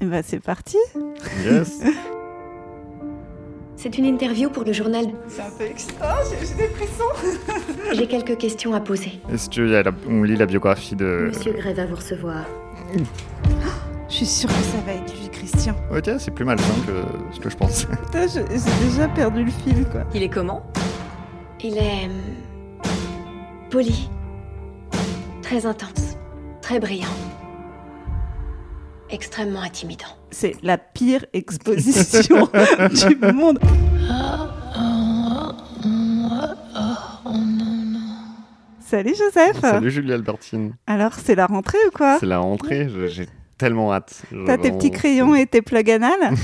Et bah c'est parti. Yes. C'est une interview pour le journal. C'est un peu excitant, j'ai j'ai des frissons. J'ai quelques questions à poser. Est-ce qu'on lit la biographie de. Monsieur Gray va vous recevoir. Je suis sûre que ça va être lui, Christian. Ok, c'est plus malsain que ce que je pensais. Putain, je- j'ai déjà perdu le fil, quoi. Il est comment? Il est. hum, poli. Très intense. Très brillant. Extrêmement intimidant. C'est la pire exposition du monde. Salut Joseph. Salut Julie Albertine. Alors, c'est la rentrée ou quoi? C'est la rentrée, j'ai tellement hâte. T'as tes petits crayons et tes plugs anal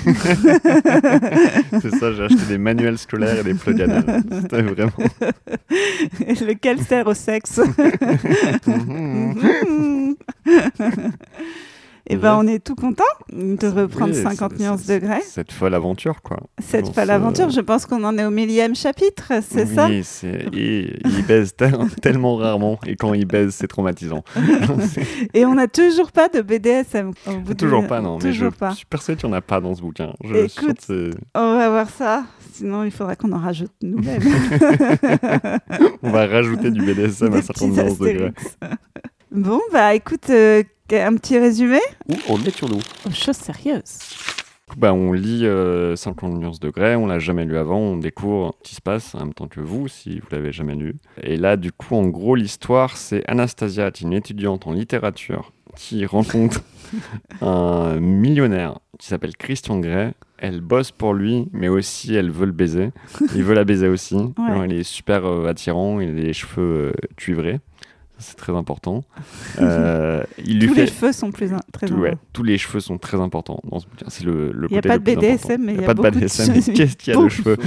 C'est ça, j'ai acheté des manuels scolaires et des plugs anal. C'était vraiment. Lequel sert au sexe Mhm. Et ben, Yes. on est tout content de reprendre Oui, 50 c'est- nuances degrés. Cette folle aventure, quoi. Cette folle aventure, je pense qu'on en est au millième chapitre, c'est ça? Oui. Et il baise tel- tellement rarement, et quand il baise, c'est traumatisant. Et on n'a toujours pas de BDSM. au bout de- toujours pas, non, mais je Toujours pas. suis persuadé qu'il n'y en a pas dans ce bouquin. Je Écoute, On va voir ça. Sinon, il faudra qu'on en rajoute nouvelle. On va rajouter du BDSM à Des 50 petits nuances degrés. Bon, bah écoute, euh, un petit résumé Ou on le met sur nous. aux choses sérieuses. Bah, on lit euh, 50 nuances degrés, on l'a jamais lu avant, on découvre ce qui se passe en même temps que vous, si vous l'avez jamais lu. Et là, du coup, en gros, l'histoire, c'est Anastasia, une étudiante en littérature, qui rencontre un millionnaire qui s'appelle Christian Grey. Elle bosse pour lui, mais aussi elle veut le baiser. Il veut la baiser aussi. Alors, il est super euh, attirant, il a des cheveux euh, cuivrés. C'est très important. Euh, il lui Tous fait... les cheveux sont plus in- très Tout- ouais, importants. tous les cheveux sont très importants dans ce bouquin. C'est le, le Il n'y a pas de BDSM, mais il y a pas de BDSM. Qu'est-ce qu'il y a de cheveux.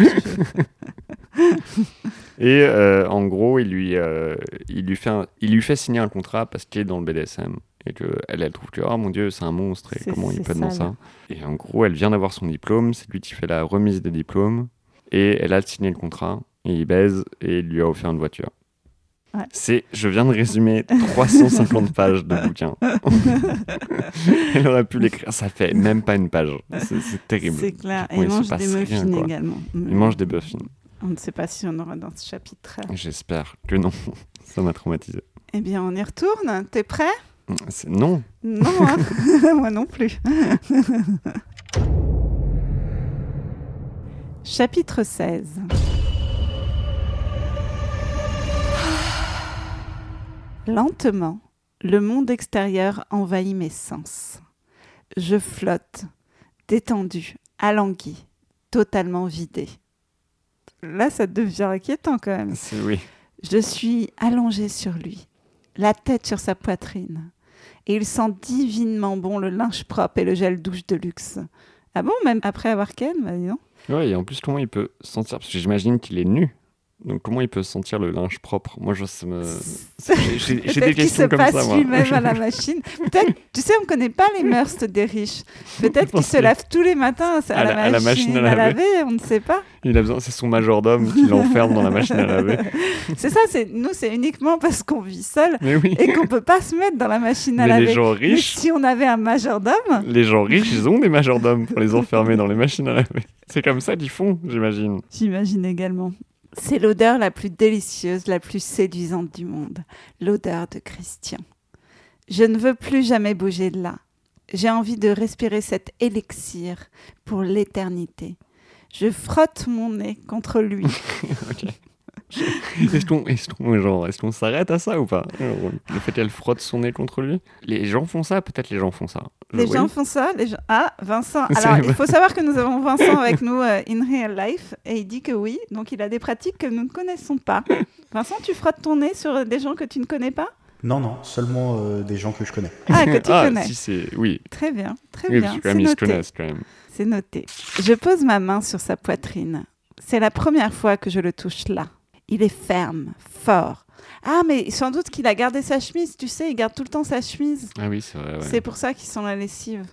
Et euh, en gros, il lui, euh, il, lui fait un- il lui fait signer un contrat parce qu'il est dans le BDSM. Et qu'elle, elle, elle trouve que, oh mon dieu, c'est un monstre, et comment il peut être dans ça Et en gros, elle vient d'avoir son diplôme, c'est lui qui fait la remise des diplômes, et elle a signé le contrat, et il baise, et il lui a offert une voiture. Ouais. C'est, je viens de résumer 350 pages de bouquin. Elle aurait pu l'écrire, ça fait même pas une page. C'est, terrible. C'est clair. Et il mange des muffins également. Il mange des muffins. On ne sait pas si on aura dans ce chapitre. J'espère que non. Ça m'a traumatisé. Eh bien, on y retourne. T'es prêt? C'est- Non, Non, hein moi non plus. Chapitre 16. Lentement, le monde extérieur envahit mes sens. Je flotte, détendu, alangui, totalement vidé. Là, ça devient inquiétant quand même. oui. Je suis allongée sur lui, la tête sur sa poitrine. Et il sent divinement bon le linge propre et le gel douche de luxe. Ah bon, même après avoir ken bah dis donc. Ouais, et en plus, comment il peut sentir? Parce que j'imagine qu'il est nu. Donc, comment il peut sentir le linge propre? Moi, je, me... j'ai- des Peut-être qu'il se questions comme passe ça, moi. lui-même à la machine. Peut-être, tu sais, on ne connaît pas les mœurs des riches. Peut-être qu'il se lave tous les matins à, la, à la machine à laver. on ne sait pas. Il a besoin, c'est son majordome qui l'enferme dans la machine à laver. C'est ça, c'est nous, c'est uniquement parce qu'on vit seul oui. et qu'on peut pas se mettre dans la machine à Mais laver. les gens Mais riches, si on avait un majordome, les gens riches, ils ont des majordomes pour les enfermer dans les machines à laver. C'est comme ça qu'ils font, j'imagine. J'imagine également. C'est l'odeur la plus délicieuse, la plus séduisante du monde, l'odeur de Christian. Je ne veux plus jamais bouger de là. J'ai envie de respirer cet élixir pour l'éternité. Je frotte mon nez contre lui. Est-ce qu'on est est-ce qu'on s'arrête à ça ou pas Le fait qu'elle frotte son nez contre lui Les gens font ça Peut-être les gens font ça. Les Oui. gens font ça. Les gens... Ah, Vincent. Alors, il faut savoir que nous avons Vincent avec nous euh, in real life et il dit que oui. Donc, il a des pratiques que nous ne connaissons pas. Vincent, tu frottes ton nez sur des gens que tu ne connais pas? Non, non, seulement euh, des gens que je connais. Ah, que tu ah, connais. si c'est... Oui. Très bien, très Oui, bien. C'est même, ils se noté. connaissent quand même. C'est noté. Je pose ma main sur sa poitrine. C'est la première fois que je le touche là. Il est ferme, fort. Ah, mais sans doute qu'il a gardé sa chemise, tu sais, il garde tout le temps sa chemise. Ah oui, c'est vrai. ouais. C'est pour ça qu'il sent la lessive.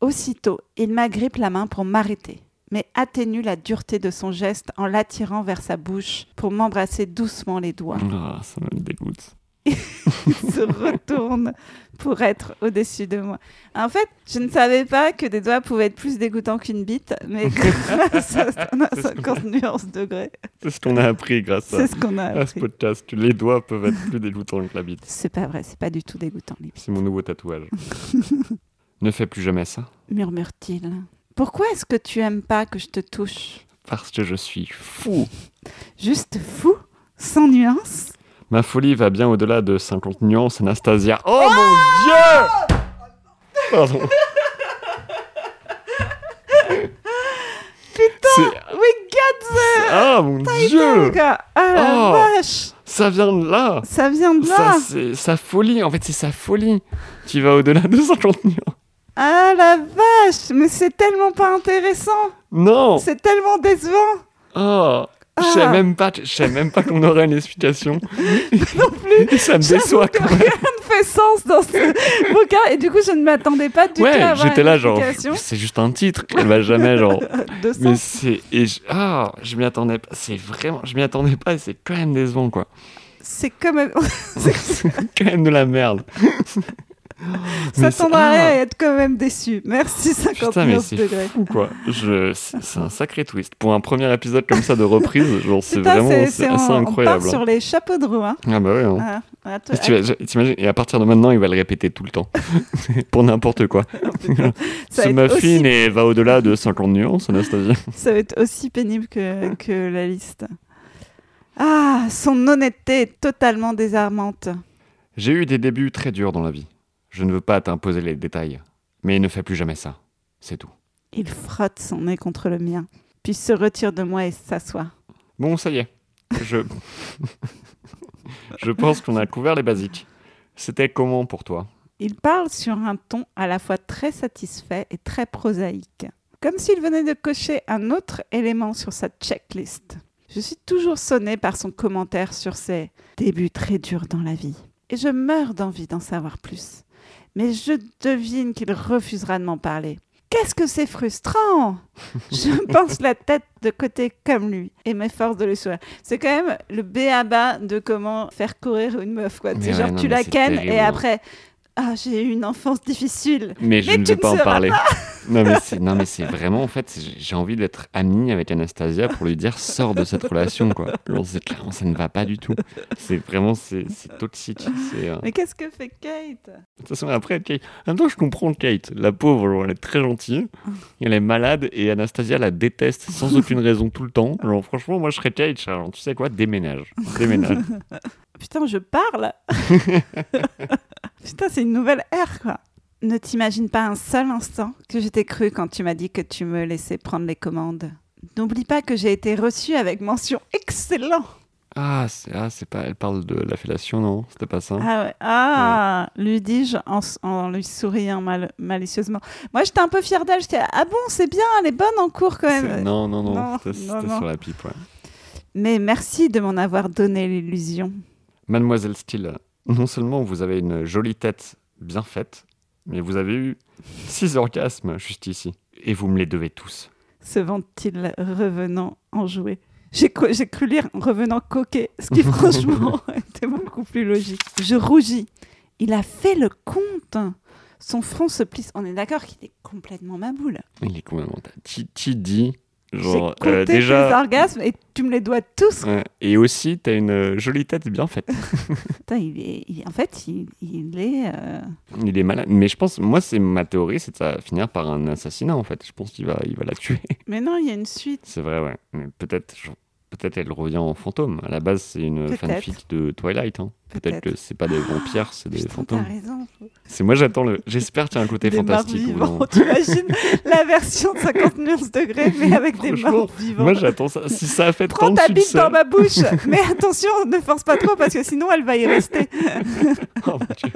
Aussitôt, il m'agrippe la main pour m'arrêter, mais atténue la dureté de son geste en l'attirant vers sa bouche pour m'embrasser doucement les doigts. Ah, ça me dégoûte. il se retourne pour être au-dessus de moi. En fait, je ne savais pas que des doigts pouvaient être plus dégoûtants qu'une bite, mais grâce à on a C'est ce 50 nuances degrés. C'est ce qu'on a appris grâce à, ce qu'on a à ce appris. podcast. Les doigts peuvent être plus dégoûtants que la bite. C'est pas vrai, c'est pas du tout dégoûtant, C'est mon nouveau tatouage. ne fais plus jamais ça, murmure-t-il. Pourquoi est-ce que tu aimes pas que je te touche? Parce que je suis fou. Juste fou Sans nuance? Ma folie va bien au-delà de 50 nuances, Anastasia. Oh, mon dieu Pardon. Putain We got Ah, mon dieu Ah la Oh. vache Ça vient de là Ça vient de Ça, là c'est sa folie. En fait, c'est sa folie qui va au-delà de 50 nuances. Ah la vache Mais c'est tellement pas intéressant Non C'est tellement décevant Oh Je Ah. savais même pas, je savais même pas qu'on aurait une explication. non plus ça me déçoit quand même. rien ne fait sens dans ce bouquin et du coup je ne m'attendais pas du tout à Ouais, avoir j'étais là genre, c'est juste un titre. Elle va jamais genre. de Mais sens. c'est et je... ah, je m'y attendais pas. C'est vraiment, je m'y attendais pas et c'est quand même décevant quoi. C'est quand même... c'est quand même de la merde. Mais c'est- S'attendra ah. à être quand même déçu. Merci 50 Putain, degrés. fou quoi. Je, c'est un sacré twist pour un premier épisode comme ça de reprise. Genre c'est vraiment, c'est- c'est c'est- assez on, incroyable. On part sur les chapeaux de roue. Hein. Ah bah ouais. hein. Ah, ah, toi- Et tu- T'imagines, et à partir de maintenant, il va le répéter tout le temps. pour n'importe quoi. ça, Ce va être muffin aussi, et va au-delà de 50 nuances, Anastasia. ça va être aussi pénible que, que la liste. Ah, son honnêteté est totalement désarmante. J'ai eu des débuts très durs dans la vie. Je ne veux pas t'imposer les détails. Mais ne fais plus jamais ça. C'est tout. Il frotte son nez contre le mien, puis se retire de moi et s'assoit. Bon, ça y est. Je. Je pense qu'on a couvert les basiques. C'était comment pour toi? Il parle sur un ton à la fois très satisfait et très prosaïque, comme s'il venait de cocher un autre élément sur sa checklist. Je suis toujours sonnée par son commentaire sur ses débuts très durs dans la vie, et je meurs d'envie d'en savoir plus. Mais je devine qu'il refusera de m'en parler. Qu'est-ce que c'est frustrant? Je pense la tête de côté comme lui et m'efforce de le sourire. C'est quand même le béaba de comment faire courir une meuf. Quoi. Ouais, genre non, tu la kennes et après ah j'ai eu une enfance difficile. Mais je Mais ne ne pas en parler. Non mais c'est non mais c'est vraiment en fait j'ai envie d'être ami avec Anastasia pour lui dire sors de cette relation quoi. Genre, c'est clairement ça ne va pas du tout. C'est vraiment c'est c'est toxique. C'est euh, Mais qu'est-ce que fait Kate? De toute façon, après, Kate... En même temps, je comprends Kate. La pauvre, elle est très gentille. Elle est malade et Anastasia la déteste sans aucune raison tout le temps. Genre, franchement, moi, je serais Kate. Alors, tu sais quoi Déménage. Déménage. Putain, je parle Putain, c'est une nouvelle ère, quoi. Ne t'imagine pas un seul instant que je t'ai cru quand tu m'as dit que tu me laissais prendre les commandes. N'oublie pas que j'ai été reçue avec mention excellent. Ah, c'est ah, pas... Elle parle de la fellation, non? C'était pas ça? Ah ouais. Ah, lui dis-je en, lui souriant mal- malicieusement. Moi, j'étais un peu fière d'elle. J'étais ah bon, c'est bien, elle est bonne en cours quand même. Non, non, non. Non, C'était sur la pipe, ouais. Mais merci de m'en avoir donné l'illusion. Mademoiselle Steele, non seulement vous avez une jolie tête bien faite, mais vous avez eu six orgasmes juste ici. Et vous me les devez tous. se vante-t-il revenant enjoué. J'ai j'ai cru lire revenant coquet, ce qui franchement était beaucoup plus logique. Je rougis. Il a fait le compte. Son front se plisse. On est d'accord qu'il est complètement ma boule. Il est complètement... Qui, dit Genre, compté euh, tes déjà... orgasmes et tu me les dois tous. Ouais. Et aussi, t'as une euh, jolie tête bien faite. Putain, il est, il- en fait, il, il est. euh, Il est malade. Mais je pense, moi, c'est ma théorie, c'est que ça va finir par un assassinat, en fait. Je pense qu'il va, il va la tuer. Mais non, il y a une suite. C'est vrai, ouais. Mais peut-être, je- peut-être elle revient en fantôme. À la base, c'est une fanfic de Twilight. hein. Peut-être Peut-être. que c'est pas des vampires, c'est des Putain, fantômes. raison. C'est moi, j'attends le. J'espère qu'il y a un côté Des morts fantastique. vivants. moment. T'imagines la version de 50 nuances degrés, mais avec des morts vivants. Moi, j'attends ça. Si ça a fait Prends 30 ta bite dans ma bouche, mais attention, ne force pas trop parce que sinon elle va y rester. Oh, mon Dieu.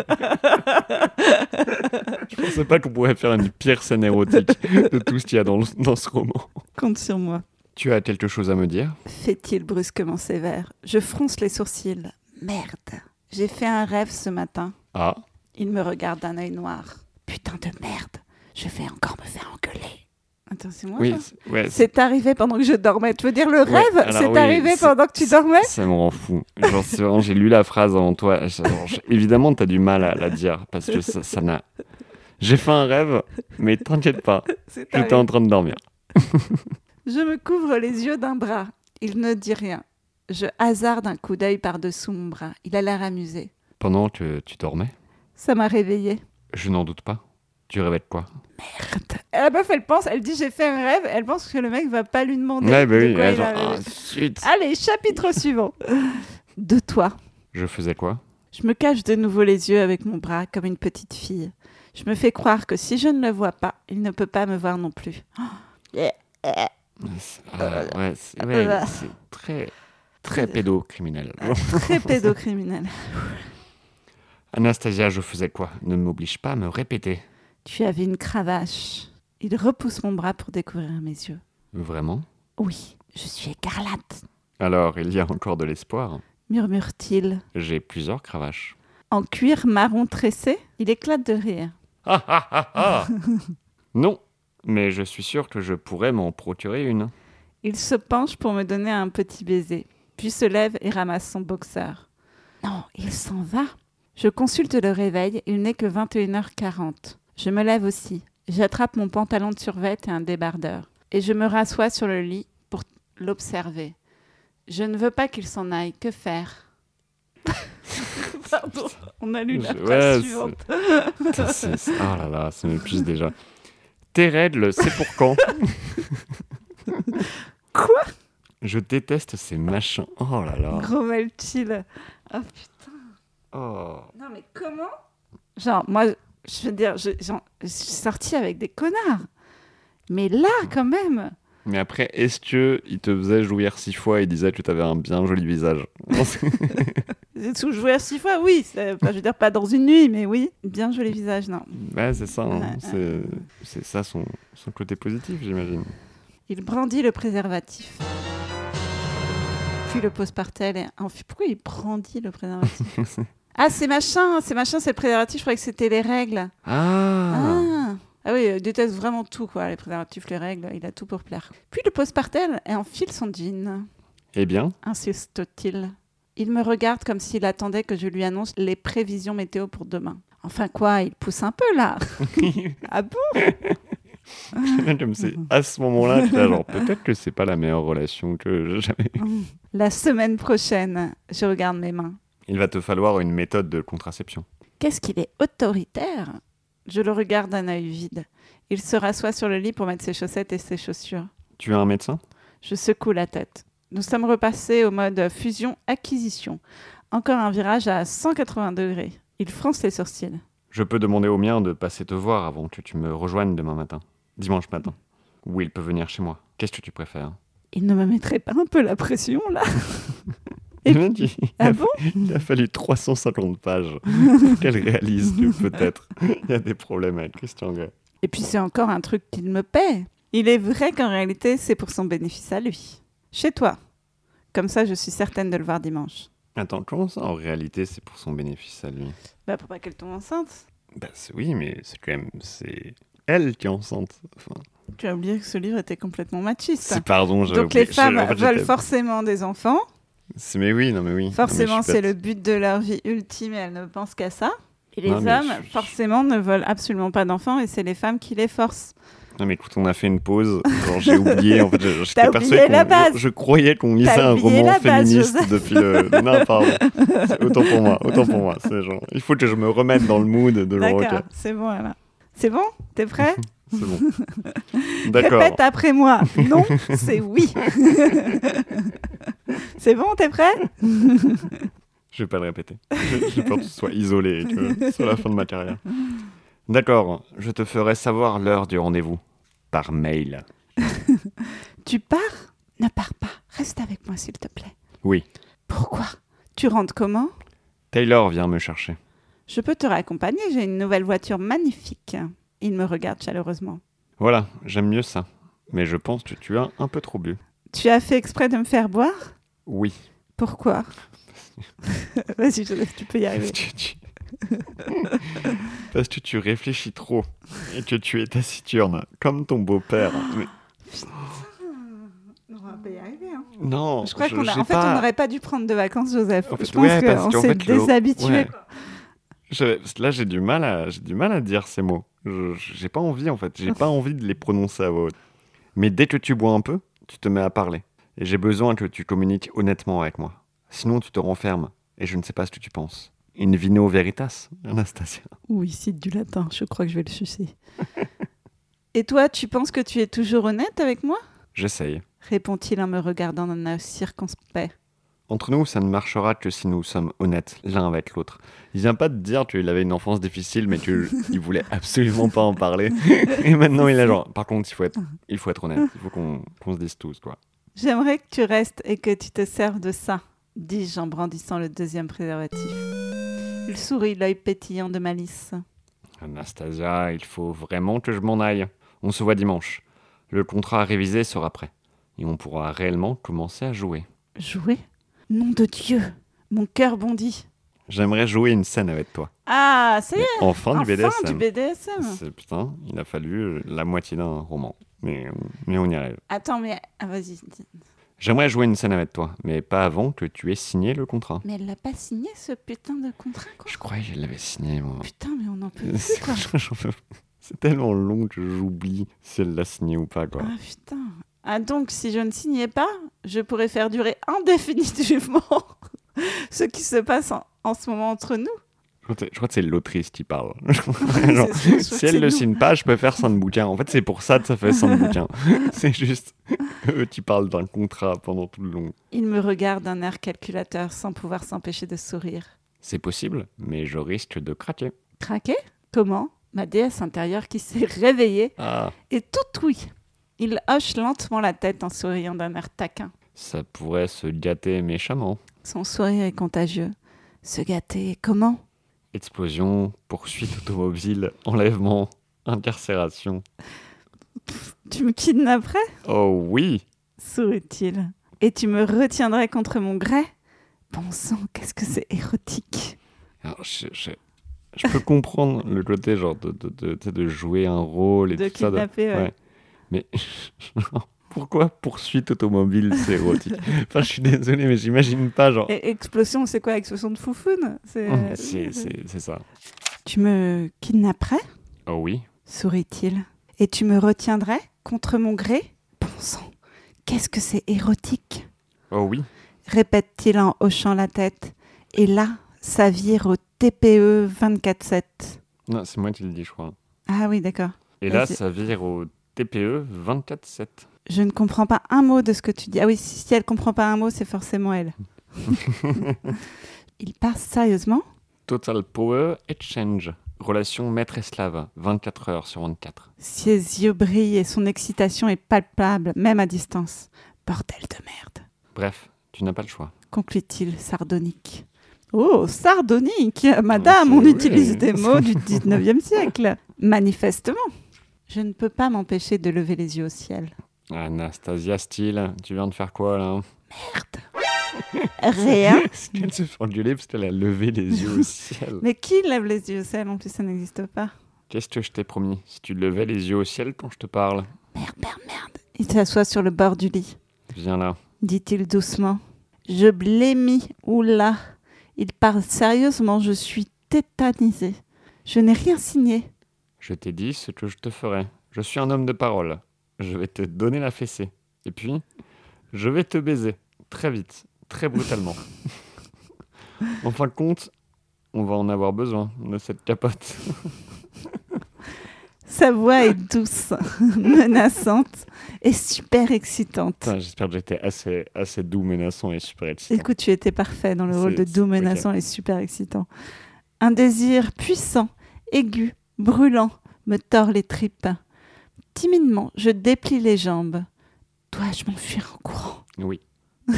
Je pensais pas qu'on pourrait faire une pire scène érotique de tout ce qu'il y a dans, le- dans ce roman. Compte sur moi. Tu as quelque chose à me dire? Fait-il brusquement sévère. Je fronce les sourcils. Merde. J'ai fait un rêve ce matin. Ah, Il me regarde d'un œil noir. Putain de merde. Je vais encore me faire engueuler. Attends, c'est moi Oui, ça? c'est- ouais, c'est- C'est arrivé pendant que je dormais. Tu veux dire le Ouais, rêve? alors C'est oui, arrivé c'est- pendant que tu dormais? ça me rend fou. Genre, c'est vraiment, j'ai lu la phrase avant toi. Genre, je- évidemment, t'as du mal à la dire parce que ça ça n'a. J'ai fait un rêve, mais t'inquiète pas, C'est j'étais arrivé. en train de dormir. Je me couvre les yeux d'un bras. Il ne dit rien. Je hasarde un coup d'œil par-dessous mon bras. Il a l'air amusé. Pendant que tu dormais, Ça m'a réveillée. je n'en doute pas. Tu rêvais de quoi? La meuf, elle pense, elle dit j'ai fait un rêve, elle pense que le mec va pas lui demander Ouais, bah de oui, quoi ouais, il genre, a ah. Allez, chapitre suivant. De toi. Je faisais quoi? Je me cache de nouveau les yeux avec mon bras comme une petite fille. Je me fais croire que si je ne le vois pas, il ne peut pas me voir non plus. C'est- ah, ouais, c'est ouais, c'est très, très pédocriminel. Très pédocriminel. Anastasia, je faisais quoi? Ne m'oblige pas à me répéter. Tu avais une cravache. Il repousse mon bras pour découvrir mes yeux. Vraiment? Oui, je suis écarlate, Alors, il y a encore de l'espoir. murmure-t-il. J'ai plusieurs cravaches. En cuir marron tressé, il éclate de rire. Ah, ah, ah, ah. non, mais je suis sûr que je pourrais m'en procurer une. Il se penche pour me donner un petit baiser, puis se lève et ramasse son boxeur. Non, il s'en va. Je consulte le réveil, il n'est que 21h40. Je me lève aussi. J'attrape mon pantalon de survêt et un débardeur, et je me rassois sur le lit pour l'observer. Je ne veux pas qu'il s'en aille. Que faire? Pardon, on a lu la Je- phrase ouais, suivante. Putain, c'est- c'est- Oh là là, ça m'épuise déjà. Tes règles, c'est pour quand? Quoi? Je déteste ces machins. Oh là là. Gros mal chill. Oh putain. Oh. Non, mais comment? Genre, moi, je veux dire, je, genre, je suis sortie avec des connards. Mais là, quand même. Mais après, est-ce que il te faisait jouir six fois et disait que tu avais un bien joli visage? Joué à six fois, oui. je veux dire, pas dans une nuit, mais oui. Bien joli visage, non. Ouais, c'est ça. hein. Ouais, C'est ça son, son côté positif, j'imagine. Il brandit le préservatif. Puis le pose par terre et. Pourquoi il brandit le préservatif? Ah, c'est machin, c'est machin, c'est le préservatif. Je croyais que c'était les règles. Ah, Ah. Ah oui, il déteste vraiment tout, quoi. Les préservatifs, les règles, il a tout pour plaire. Puis le pose par terre et enfile son jean. Eh bien, insiste-t-il. Il me regarde comme s'il attendait que je lui annonce les prévisions météo pour demain. Enfin quoi, il pousse un peu là. ah bon comme à ce moment-là, genre peut-être que c'est pas la meilleure relation que j'ai jamais. eue. La semaine prochaine, je regarde mes mains. Il va te falloir une méthode de contraception. Qu'est-ce qu'il est autoritaire? Je le regarde d'un œil vide. Il se rassoit sur le lit pour mettre ses chaussettes et ses chaussures. Tu es un médecin? Je secoue la tête. Nous sommes repassés au mode fusion-acquisition. Encore un virage à 180 degrés. Il fronce les sourcils. Je peux demander au mien de passer te voir avant que tu me rejoignes demain matin, dimanche matin. Ou il peut venir chez moi. Qu'est-ce que tu préfères? Il ne me mettrait pas un peu la pression là? Et il, Ah a, bon? il a fallu 350 pages pour qu'elle réalise que peut-être il y a des problèmes avec Christian Grey. Et puis c'est encore un truc qu'il me paie. Il est vrai qu'en réalité, c'est pour son bénéfice à lui. Chez toi. Comme ça, je suis certaine de le voir dimanche. Attends, comment ça en réalité c'est pour son bénéfice à lui? Bah, pour pas qu'elle tombe enceinte. Bah c'est- oui, mais c'est quand même c'est elle qui est enceinte. Enfin, Tu as oublié que ce livre était complètement machiste. c'est pardon, j'ai Donc oublié. les femmes Je- en fait, veulent forcément des enfants. C'est- Mais oui, non mais oui. Forcément, c'est le but de leur vie ultime et elles ne pensent qu'à ça. Et les Non, hommes, je- forcément, ne veulent absolument pas d'enfants et c'est les femmes qui les forcent. Non mais écoute, on a fait une pause. J'ai oublié. En fait, je- j'étais persuadé la base. Je, je croyais qu'on lisait un roman base, féministe Joseph. depuis le. Non, pardon. Autant pour moi. Autant pour moi. C'est genre, il faut que je me remette dans le mood de. D'accord, c'est bon alors. C'est bon? T'es prêt? C'est bon. D'accord. Répète après moi. Non, c'est oui. c'est bon, t'es prêt? Je vais pas le répéter. J'ai peur que ce soit isolé que soit la fin de ma carrière. D'accord. Je te ferai savoir l'heure du rendez-vous par mail. Tu pars? Ne pars pas. Reste avec moi, s'il te plaît. Oui. Pourquoi? Tu rentres comment? Taylor vient me chercher. Je peux te raccompagner, j'ai une nouvelle voiture magnifique. Il me regarde chaleureusement. Voilà, j'aime mieux ça. Mais je pense que tu as un peu trop bu. Tu as fait exprès de me faire boire? Oui. Pourquoi? Vas-y, tu peux y arriver. Tu- tu- Parce que tu réfléchis trop et que tu es taciturne, comme ton beau-père. Mais- On va pas y arriver. hein. Non, Je crois je- qu'on a... j'ai En fait, pas- on n'aurait pas dû prendre de vacances, Joseph. En fait, je pense ouais, qu'on s'est déshabitué. ouais. Je- là, j'ai du mal à, j'ai du mal à dire ces mots. Je- J'ai pas envie en fait. J'ai pas envie de les prononcer à voix haute. Mais dès que tu bois un peu, tu te mets à parler. Et j'ai besoin que tu communiques honnêtement avec moi. Sinon, tu te renfermes. Et je ne sais pas ce que tu penses. In vino veritas, Anastasia. Oui, cite du latin. Je crois que je vais le sucer. Et toi, tu penses que tu es toujours honnête avec moi? J'essaye. répond-il en me regardant d'un œil circonspect. Entre nous, ça ne marchera que si nous sommes honnêtes l'un avec l'autre. Il vient pas de dire qu'il avait une enfance difficile, mais qu'il voulait absolument pas en parler. Et maintenant, il est genre. Par contre, il faut être, il faut être honnête. Il faut qu'on qu'on se dise tous, quoi. J'aimerais que tu restes et que tu te serves de ça, dis-je en brandissant le deuxième préservatif. Il sourit, l'œil pétillant de malice. Anastasia, il faut vraiment que je m'en aille. On se voit dimanche. Le contrat révisé sera prêt. Et on pourra réellement commencer à jouer. Jouer? Nom de Dieu Mon cœur bondit. J'aimerais jouer une scène avec toi. Ah, ça y est Enfin, du Enfin BDSM. du BDSM C'est- Putain, il a fallu la moitié d'un roman. Mais, mais on y arrive. Attends, mais... Ah, vas-y. J'aimerais jouer une scène avec toi, mais pas avant que tu aies signé le contrat. Mais elle l'a pas signé, ce putain de contrat, quoi. Je croyais qu'elle l'avait signé, moi. Putain, mais on en peut plus, quoi. C'est tellement long que j'oublie si elle l'a signé ou pas, quoi. Ah, putain. Ah, donc, si je ne signais pas, je pourrais faire durer indéfinitivement ce qui se passe en, en ce moment entre nous. Je crois que c'est- l'autrice qui parle. Genre, si elle le nous. signe pas, je peux faire 5 bouquins. En fait, c'est pour ça que ça fait 5 bouquins. C'est juste eux qui parlent d'un contrat pendant tout le long. Il me regarde d'un air calculateur sans pouvoir s'empêcher de sourire. C'est possible, mais je risque de craquer. Craqué Comment? Ma déesse intérieure qui s'est réveillée Ah, est tout oui. Il hoche lentement la tête en souriant d'un air taquin. ça pourrait se gâter méchamment. Son sourire est contagieux. Se gâter comment? Explosion, poursuite automobile, enlèvement, incarcération. Tu me kidnapperais? Oh oui sourit-il. Et tu me retiendrais contre mon gré? Bon sang, qu'est-ce que c'est érotique Alors, je, je- je peux comprendre le côté genre de, de, de, jouer un rôle et De tout ça. de- kidnapper, ouais. ouais. Mais pourquoi poursuite automobile, c'est érotique Enfin, je suis désolé, mais j'imagine pas genre. Et explosion, c'est quoi Explosion de foufoune? C'est- Hum, C'est c'est- c'est ça. Tu me kidnapperais? Oh oui sourit-il. Et tu me retiendrais contre mon gré? Bon sang, qu'est-ce que c'est érotique? Oh oui répète-t-il en hochant la tête. Et là, ça vire au TPE 24-7. Non, c'est moi qui le dis, je crois. Ah oui, d'accord. Et là, ça vire au TPE 24-7. Je ne comprends pas un mot de ce que tu dis. Ah oui, si, si elle comprend pas un mot, c'est forcément elle. Il parle sérieusement? Total Power Exchange. Relation maître-esclave, 24 heures sur 24. Ses yeux brillent et son excitation est palpable, même à distance. Bordel de merde, Bref, tu n'as pas le choix. conclut-il, sardonique. Oh, sardonique Madame, c'est on utilise des mots du 19e siècle. Manifestement. Je ne peux pas m'empêcher de lever les yeux au ciel. Anastasia Steele, tu viens de faire quoi là? Rien. Elle se fait engueuler parce qu'elle a levé les yeux au ciel. Mais qui lève les yeux au ciel? En plus, ça n'existe pas. Qu'est-ce que je t'ai promis? Si tu levais les yeux au ciel quand je te parle, Merde, merde, merde. Il s'assoit sur le bord du lit. viens là. dit-il doucement. Je blêmis. Oula. Il parle sérieusement. Je suis tétanisée. Je n'ai rien signé. Je t'ai dit ce que je te ferai. Je suis un homme de parole. Je vais te donner la fessée. Et puis, je vais te baiser. Très vite. Très brutalement. en fin de compte, on va en avoir besoin de cette capote. Sa voix est douce, menaçante et super excitante. J'espère que j'étais assez, assez doux, menaçant et super excitant. Écoute, tu étais parfait dans le rôle de doux, menaçant et super excitant. Un désir puissant, aigu, brûlant me tord les tripes. Timidement, je déplie les jambes. Dois-je m'enfuir en courant? Oui.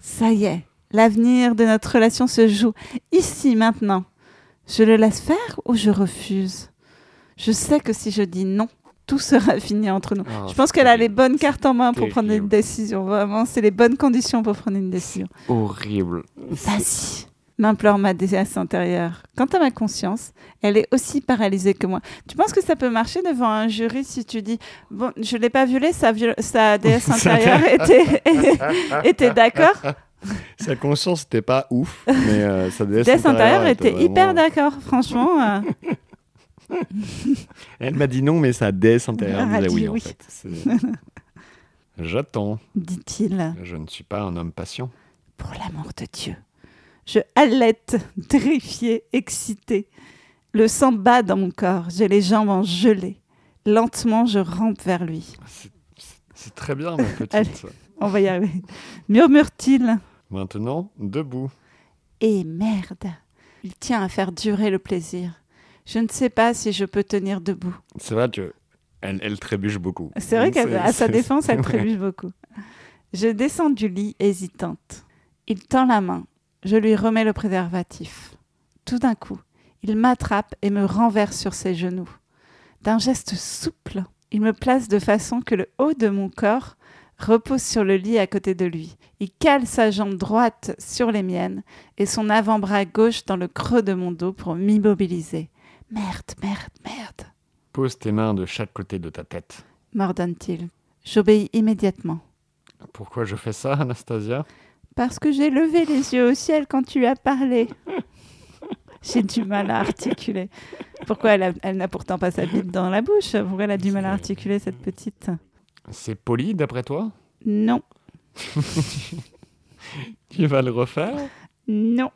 Ça y est, l'avenir de notre relation se joue ici, maintenant. Je le laisse faire ou je refuse? Je sais que si je dis non, tout sera fini entre nous. Ah, je pense qu'elle a les bonnes cartes en main pour Terrible. prendre une décision. Vraiment, c'est les bonnes conditions pour prendre une décision. Horrible. Vas-y, m'implore ma déesse intérieure. Quant à ma conscience, elle est aussi paralysée que moi. Tu penses que ça peut marcher devant un jury si tu dis Bon, je l'ai pas violée, sa, viol- sa déesse intérieure était, d'accord? Sa conscience n'était pas ouf, mais euh, sa déesse, Déesse intérieure était vraiment- hyper d'accord, franchement. euh, Elle m'a dit non, mais sa déesse intérieure disait dit oui, en fait. J'attends. dit-il. Je ne suis pas un homme patient. Pour l'amour de Dieu. Je halète, terrifiée, excitée. Le sang bat dans mon corps, j'ai les jambes en gelée. Lentement, je rampe vers lui. C'est- c'est- très bien, ma petite. Allez. On va y arriver. Murmure-t-il Maintenant, debout. Et merde Il tient à faire durer le plaisir. Je ne sais pas si je peux tenir debout. C'est vrai que elle, elle trébuche beaucoup. C'est vrai qu'à sa défense, elle trébuche beaucoup. Je descends du lit hésitante. Il tend la main. Je lui remets le préservatif. Tout d'un coup, il m'attrape et me renverse sur ses genoux. D'un geste souple, il me place de façon que le haut de mon corps repose sur le lit à côté de lui. Il cale sa jambe droite sur les miennes et son avant-bras gauche dans le creux de mon dos pour m'immobiliser. Merde, merde, merde, Pose tes mains de chaque côté de ta tête. m'ordonne-t-il. J'obéis immédiatement. Pourquoi je fais ça, Anastasia? Parce que j'ai levé les yeux au ciel quand tu as parlé. J'ai du mal à articuler. Pourquoi elle, a- elle n'a pourtant pas sa bite dans la bouche? Pourquoi elle a du mal à articuler, cette petite? C'est poli, d'après toi? Non, Tu vas le refaire? Non.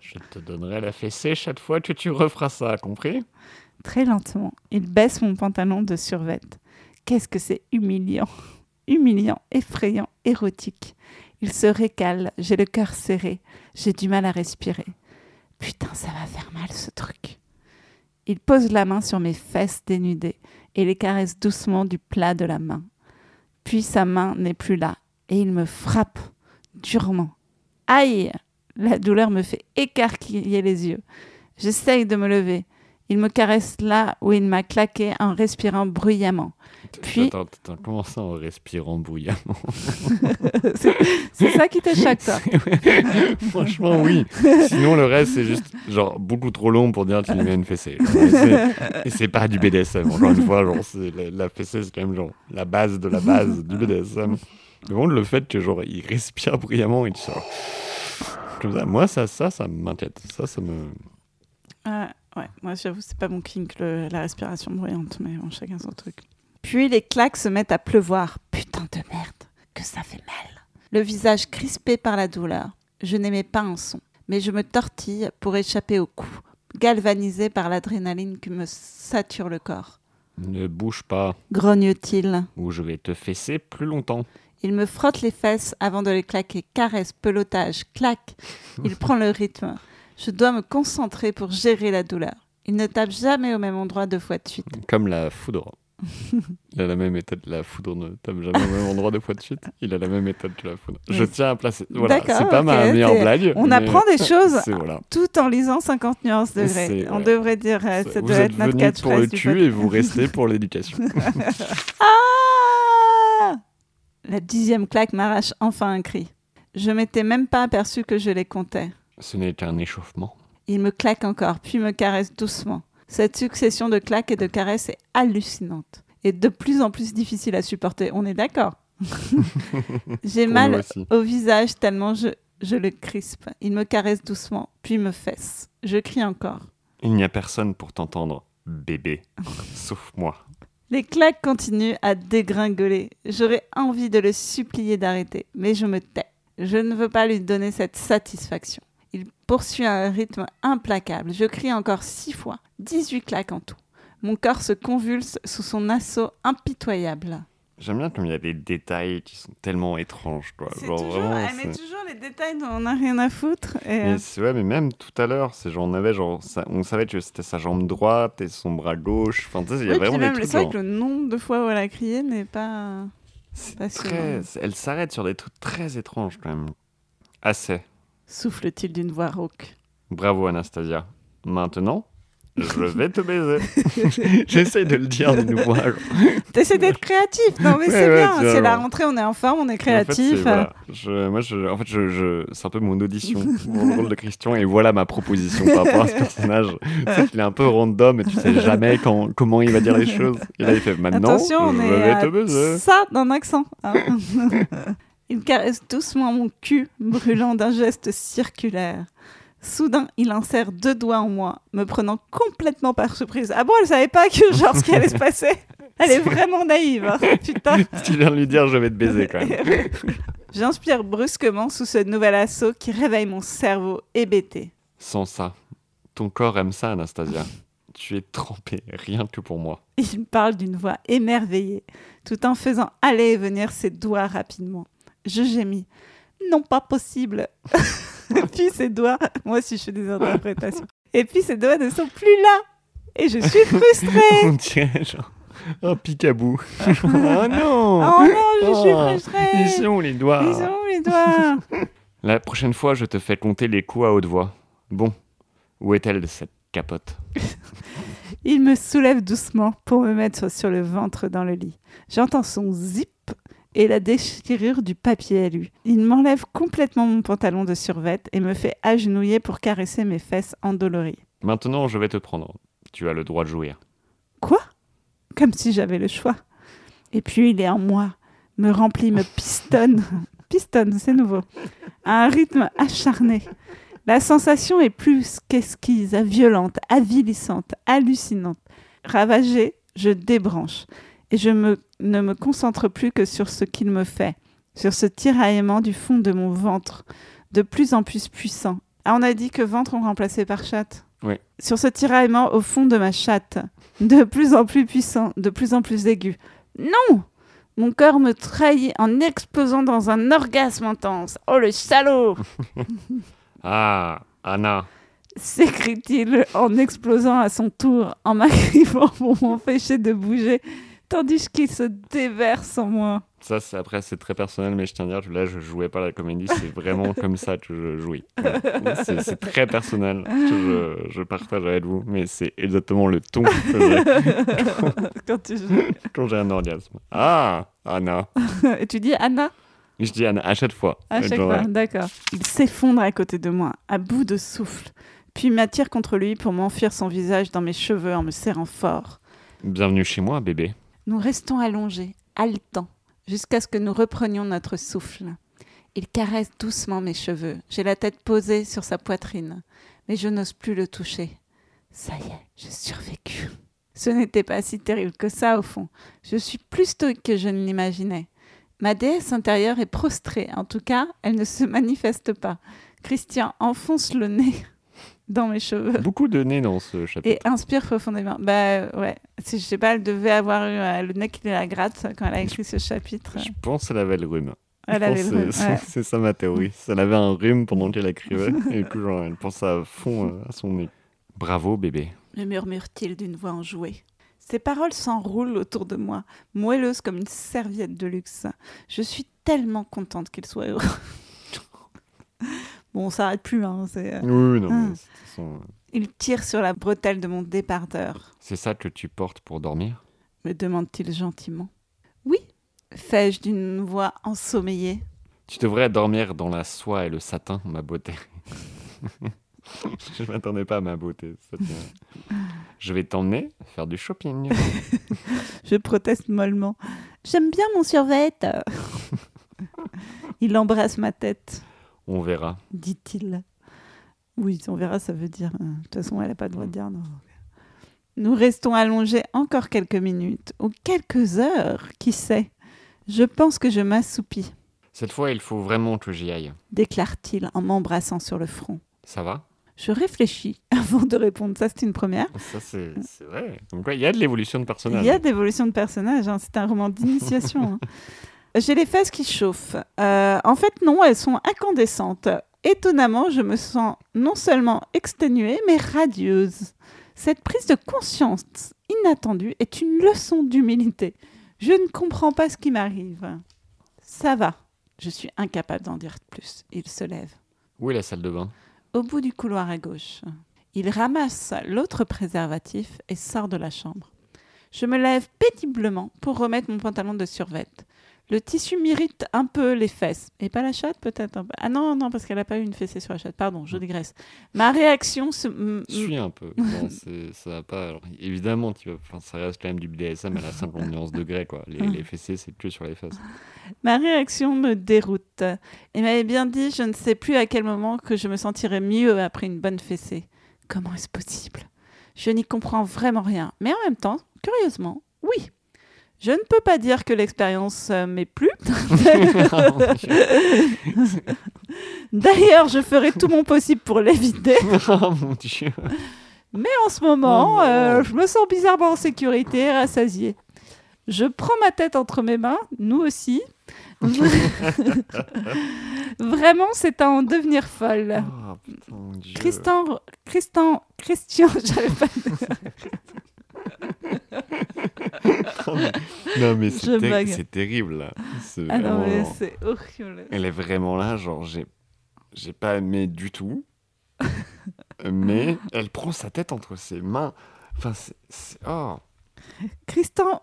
Je te donnerai la fessée chaque fois que tu referas ça, compris? Très lentement, il baisse mon pantalon de survêt. Qu'est-ce que c'est humiliant Humiliant, effrayant, érotique. Il se récale, j'ai le cœur serré, j'ai du mal à respirer. Putain, ça va faire mal ce truc. Il pose la main sur mes fesses dénudées et les caresse doucement du plat de la main. Puis sa main n'est plus là et il me frappe durement. Aïe La douleur me fait écarquiller les yeux. J'essaye de me lever. Il me caresse là où il m'a claqué en respirant bruyamment. Puis- Attends, attends, comment ça en respirant bruyamment c'est ça qui te choque, toi Franchement, oui. Sinon, le reste, c'est juste genre beaucoup trop long pour dire qu'il met une fessée. Et c'est- pas du BDSM, encore une fois. Genre, la, la fessée, c'est quand même genre la base de la base du BDSM. Mais bon, le fait que genre il respire bruyamment et que genre, comme ça, moi ça, ça, ça m'inquiète. Ça, ça me. Euh, ouais, moi j'avoue, c'est pas mon kink, le- la respiration bruyante, mais bon, chacun son truc. Puis les claques se mettent à pleuvoir. Putain de merde, que ça fait mal. Le visage crispé par la douleur. Je n'aimais pas un son, mais je me tortille pour échapper au coup, galvanisé par l'adrénaline qui me sature le corps. Ne bouge pas Grogne-t-il. ou je vais te fesser plus longtemps. Il me frotte les fesses avant de les claquer. Caresse, pelotage, claque. Il prend le rythme. Je dois me concentrer pour gérer la douleur. Il ne tape jamais au même endroit deux fois de suite. Comme la foudre. Il a la même méthode. La foudre ne tape jamais au même endroit deux fois de suite. Il a la même méthode que la foudre. Je tiens à placer. Voilà, c'est pas ma ok, meilleure blague. On apprend des choses voilà. tout en lisant 50 nuances degrés. C'est- On ouais. devrait dire, euh, ça vous doit être notre venu pour le catchphrase tu et vous restez pour l'éducation. Ah La dixième claque m'arrache enfin un cri. Je m'étais même pas aperçu que je les comptais. Ce n'est qu'un échauffement. Il me claque encore, puis me caresse doucement. Cette succession de claques et de caresses est hallucinante et de plus en plus difficile à supporter. On est d'accord J'ai mal au visage tellement je, je le crispe. Il me caresse doucement, puis me fesse. Je crie encore. Il n'y a personne pour t'entendre, bébé. Sauf moi. Les claques continuent à dégringoler. J'aurais envie de le supplier d'arrêter, mais je me tais. Je ne veux pas lui donner cette satisfaction. Il poursuit un rythme implacable. Je crie encore six fois, 18 claques en tout. Mon corps se convulse sous son assaut impitoyable. J'aime bien comme il y a des détails qui sont tellement étranges. Quoi. Genre, toujours, vraiment, elle met toujours les détails dont on n'a rien à foutre. Et, euh, Mais c'est- ouais, mais même tout à l'heure, c'est genre on avait genre ça- on savait que c'était sa jambe droite et son bras gauche. Enfin, tu sais, il y a oui, puis vraiment même, des trucs. c'est vrai genre- que le nombre de fois où elle a crié n'est pas... c'est très, elle s'arrête sur des trucs très étranges quand même. Assez. Souffle-t-il d'une voix rauque. Bravo Anastasia. Maintenant, je vais te baiser. J'essaie de le dire de nouveau. T'essaies d'être créatif. Non, mais Ouais, c'est ouais, bien. C'est la rentrée, on est en forme, on est En fait, créatif. c'est- voilà. Je- moi, je, en fait, je, je- c'est un peu mon audition pour le rôle de Christian, et voilà ma proposition par rapport à ce personnage. C'est qu'il est un peu random, et tu sais jamais quand, comment il va dire les choses. Et là, il fait maintenant, Attention, on je est vais à te baiser. ça d'un accent. hein. il caresse doucement mon cul, brûlant d'un geste circulaire. Soudain, il insère deux doigts en moi, me prenant complètement par surprise. Ah bon, elle savait pas que genre ce qui allait se passer? Elle est vraiment naïve, hein. putain. Tu viens de lui dire, je vais te baiser quand même. J'inspire brusquement sous ce nouvel assaut qui réveille mon cerveau hébété. Sans ça, ton corps aime ça, Anastasia. Tu es trempée, rien que pour moi. Il me parle d'une voix émerveillée, tout en faisant aller et venir ses doigts rapidement. Je gémis. Non, pas possible. puis ses doigts, moi aussi je fais des interprétations. Et puis ses doigts ne sont plus là. Et je suis frustrée. On dirait genre un picabou. oh non Oh non, je suis Oh, frustrée. Ils sont les doigts Ils sont les doigts La prochaine fois, je te fais compter les coups à haute voix. Bon, où est-elle cette capote? Il me soulève doucement pour me mettre sur le ventre dans le lit. J'entends son zip et la déchirure du papier alu. Il m'enlève complètement mon pantalon de survêt et me fait agenouiller pour caresser mes fesses endolories. Maintenant, je vais te prendre. Tu as le droit de jouir. Quoi? Comme si j'avais le choix. Et puis il est en moi, me remplit, me pistonne. pistonne, c'est nouveau. À un rythme acharné. La sensation est plus qu'esquise, violente, avilissante, hallucinante. Ravagée, je débranche. Et je me, ne me concentre plus que sur ce qu'il me fait, sur ce tiraillement du fond de mon ventre, de plus en plus puissant. Ah, on a dit que ventre on remplaçait par chatte Oui. Sur ce tiraillement au fond de ma chatte, de plus en plus puissant, de plus en plus aigu. Non Mon corps me trahit en explosant dans un orgasme intense. Oh le salaud Ah, Anna. s'écrie-t-il en explosant à son tour, en m'agrippant pour m'empêcher de bouger, tandis qu'il se déverse en moi. Ça, c'est après, c'est très personnel, mais je tiens à dire là, je jouais pas la comédie. C'est vraiment comme ça que je jouis. C'est c'est très personnel que je, je partage avec vous, mais c'est exactement le ton que j'ai Quand tu joues. quand j'ai un orgasme. Ah, Anna. Et tu dis Anna? Je dis Anna à chaque fois. À chaque fois, d'accord. Il s'effondre à côté de moi, à bout de souffle, puis m'attire contre lui pour m'enfuir son visage dans mes cheveux en me serrant fort. Bienvenue chez moi, bébé. Nous restons allongés, haletants, jusqu'à ce que nous reprenions notre souffle. Il caresse doucement mes cheveux. J'ai la tête posée sur sa poitrine, mais je n'ose plus le toucher. Ça y est, j'ai survécu. Ce n'était pas si terrible que ça, au fond. Je suis plus stoïque que je ne l'imaginais. Ma déesse intérieure est prostrée. En tout cas, elle ne se manifeste pas. Christian enfonce le nez dans mes cheveux Beaucoup de nez dans ce chapitre. et inspire profondément. Bah ouais, Si, je sais pas, elle devait avoir eu euh, le nez qui la gratte quand elle a écrit ce chapitre. Je pense qu'elle avait le rhume. Elle avait le rhume, c'est- ouais. Ça ma théorie. Elle avait un rhume pendant qu'elle écrivait. et du coup, genre, elle pensait à fond euh, à son nez. Bravo, bébé. me murmure-t-il d'une voix enjouée. Ses paroles s'enroulent autour de moi, moelleuses comme une serviette de luxe. Je suis tellement contente qu'il soit heureux. Bon, on s'arrête plus, hein. c'est, euh, Oui, non, mais Ah. c'est- de toute façon, euh, Il tire sur la bretelle de mon débardeur, c'est ça que tu portes pour dormir? Me demande-t-il gentiment. Oui, fais-je d'une voix ensommeillée. Tu devrais dormir dans la soie et le satin, ma beauté. Je m'attendais pas à ma beauté. ça tient. Je vais t'emmener faire du shopping. Je proteste mollement. J'aime bien mon survêt. Il embrasse ma tête, On verra. dit-il. Oui, on verra, ça veut dire. euh, De toute façon, elle n'a pas le droit de dire non. Nous restons allongés encore quelques minutes, ou quelques heures, qui sait. Je pense que je m'assoupis, Cette fois, il faut vraiment que j'y aille. déclare-t-il en m'embrassant sur le front. Ça va? Je réfléchis avant de répondre. Ça, c'est une première. Ça, c'est vrai. Comme quoi, il y a de l'évolution de personnage. Il y a d'évolution de personnage, hein, c'est un roman d'initiation. hein. J'ai les fesses qui chauffent. Euh, en fait, non, elles sont incandescentes. Étonnamment, je me sens non seulement exténuée, mais radieuse. Cette prise de conscience inattendue est une leçon d'humilité. Je ne comprends pas ce qui m'arrive. Ça va. Je suis incapable d'en dire plus. Il se lève. Où est la salle de bain? Au bout du couloir à gauche. Il ramasse l'autre préservatif et sort de la chambre. Je me lève péniblement pour remettre mon pantalon de survêt. Le tissu m'irrite un peu les fesses. Et pas la chatte, peut-être. Ah non, non, parce qu'elle n'a pas eu une fessée sur la chatte. Pardon, je digresse. Ma réaction se... m- Suis un peu. Non, ça va pas. Alors, évidemment, tu vas... enfin, ça reste quand même du BDSM à la 50 nuances degrés. Quoi. Les, les fessées, c'est que sur les fesses. Ma réaction me déroute. Il m'avait bien dit, je ne sais plus à quel moment, que je me sentirais mieux après une bonne fessée. Comment est-ce possible? Je n'y comprends vraiment rien. Mais en même temps, curieusement, oui. Je ne peux pas dire que l'expérience euh, m'est plu. Oh. D'ailleurs, je ferai tout mon possible pour l'éviter. oh mon dieu. Mais en ce moment, Oh euh, je me sens bizarrement en sécurité et rassasiée. Je prends ma tête entre mes mains, nous aussi. Vraiment, c'est à en devenir folle. Oh. Christian, Christian, Christian, j'arrive pas. Non, mais c'est ter- terrible là. Ah non, vraiment, mais genre, c'est horrible. Elle est vraiment là, genre, j'ai j'ai pas aimé du tout. mais elle prend sa tête entre ses mains. Enfin, c'est. c'est- Oh. Christian.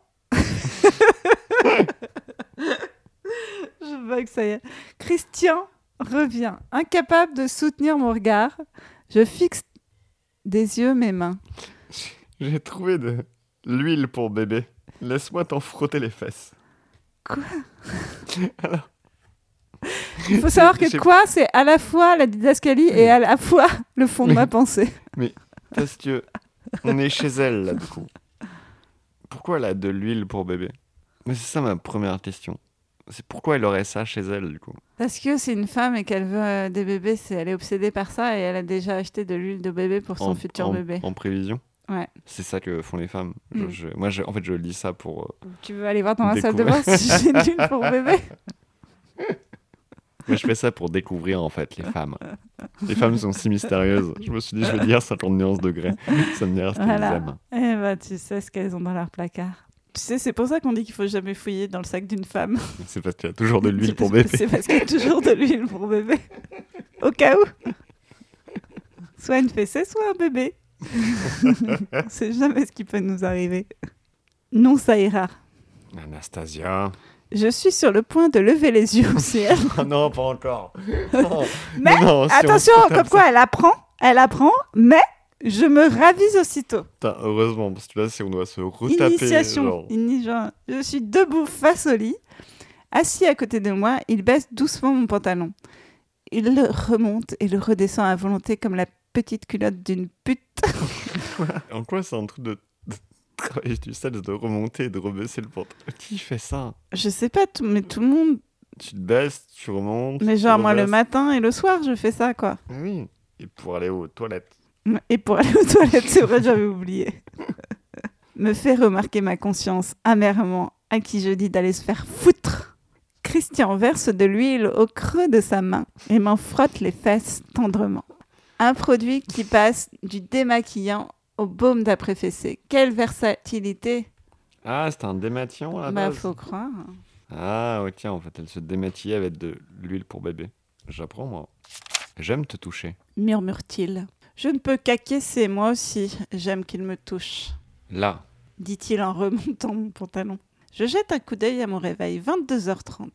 Je bug, ça y est. Christian revient, incapable de soutenir mon regard. Je fixe des yeux mes mains. J'ai trouvé de l'huile pour bébé. Laisse-moi t'en frotter les fesses. Il faut savoir que quoi, c'est à la fois la didascalie et à la fois le fond de ma pensée. Parce que on est chez elle là du coup. Pourquoi elle a de l'huile pour bébé? Mais c'est ça ma première question. C'est pourquoi elle aurait ça chez elle du coup? Parce que c'est une femme et qu'elle veut euh, des bébés, c'est elle est obsédée par ça et elle a déjà acheté de l'huile de bébé pour son en, futur en- bébé. En prévision? Ouais. C'est ça que font les femmes. Je- Mm. je- moi, je- en fait, je lis ça pour. euh, Tu veux aller voir dans la salle de bain si j'ai l'huile pour bébé? Moi, je fais ça pour découvrir en fait les femmes. Les femmes sont si mystérieuses. Je me suis dit, je vais dire 50 nuances degrés. Ça me dira ce qu'elles Voilà. aiment. Eh bah, tu sais ce qu'elles ont dans leur placard. Tu sais, c'est pour ça qu'on dit qu'il faut jamais fouiller dans le sac d'une femme. C'est parce qu'il y a toujours de l'huile pour bébé. C'est parce qu'il y a toujours de l'huile pour bébé. Au cas où. Soit une fessée, soit un bébé. On sait jamais ce qui peut nous arriver. Non, ça ira. Anastasia. Je suis sur le point de lever les yeux au ciel. Oh non, pas encore. Mais Non, si on attention, comme quoi elle apprend, elle apprend, mais je me ravise aussitôt. Putain, heureusement, parce que là, si on doit se retaper. Initiation. genre. Ini- genre, je suis debout face au lit. Assis à côté de moi, il baisse doucement mon pantalon. Il le remonte et le redescend à volonté comme la petite culotte d'une pute. En quoi c'est un truc de, travailler du de remonter et de rebaisser le pantalon Qui fait ça? Je sais pas, tout- mais tout le monde. Tu te baisses, tu remontes. Mais genre, moi, le matin et le soir, je fais ça, quoi. Ah Oui. Et pour aller aux toilettes. Et pour aller aux toilettes, c'est vrai, j'avais oublié. Me fait remarquer ma conscience amèrement, à qui je dis d'aller se faire foutre. Christian verse de l'huile au creux de sa main et m'en frotte les fesses tendrement. Un produit qui passe du démaquillant au baume d'après-fessé. Quelle versatilité Ah, c'est un démaquillant à la Bah, base faut croire. Ah, ok, en fait, elle se démaquillait avec de l'huile pour bébé. J'apprends, moi. J'aime te toucher. Murmure-t-il. Je ne peux qu'acquiescer, moi aussi. J'aime qu'il me touche. Là. dit-il en remontant mon pantalon. Je jette un coup d'œil à mon réveil, 22h30.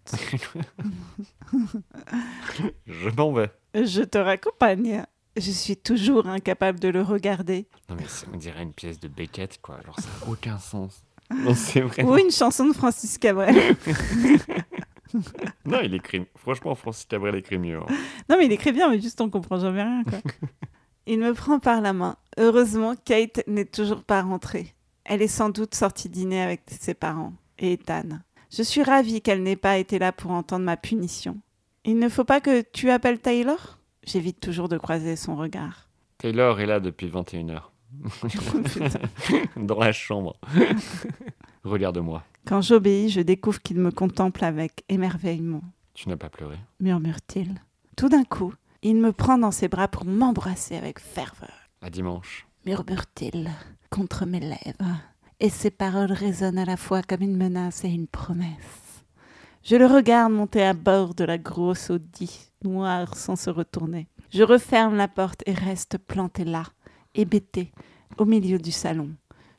Je m'en vais. Je te raccompagne. Je suis toujours incapable de le regarder. Non, mais on dirait une pièce de Beckett, quoi. Alors, ça n'a aucun sens. Non, vraiment. Ou une chanson de Francis Cabrel. Non, il écrit. Franchement, Francis Cabrel écrit mieux. hein. non, mais il écrit bien, mais juste on comprend jamais rien. Quoi. il me prend par la main. Heureusement, Kate n'est toujours pas rentrée. Elle est sans doute sortie dîner avec ses parents et Ethan. Je suis ravie qu'elle n'ait pas été là pour entendre ma punition. Il ne faut pas que tu appelles Taylor? J'évite toujours de croiser son regard. Taylor est là depuis 21h. Dans la chambre. Regarde-moi. Quand j'obéis, je découvre qu'il me contemple avec émerveillement, Tu n'as pas pleuré. murmure-t-il. Tout d'un coup, il me prend dans ses bras pour m'embrasser avec ferveur, À dimanche. murmure-t-il, contre mes lèvres. Et ses paroles résonnent à la fois comme une menace et une promesse. Je le regarde monter à bord de la grosse Audi, noire sans se retourner. Je referme la porte et reste planté là, hébétée, au milieu du salon.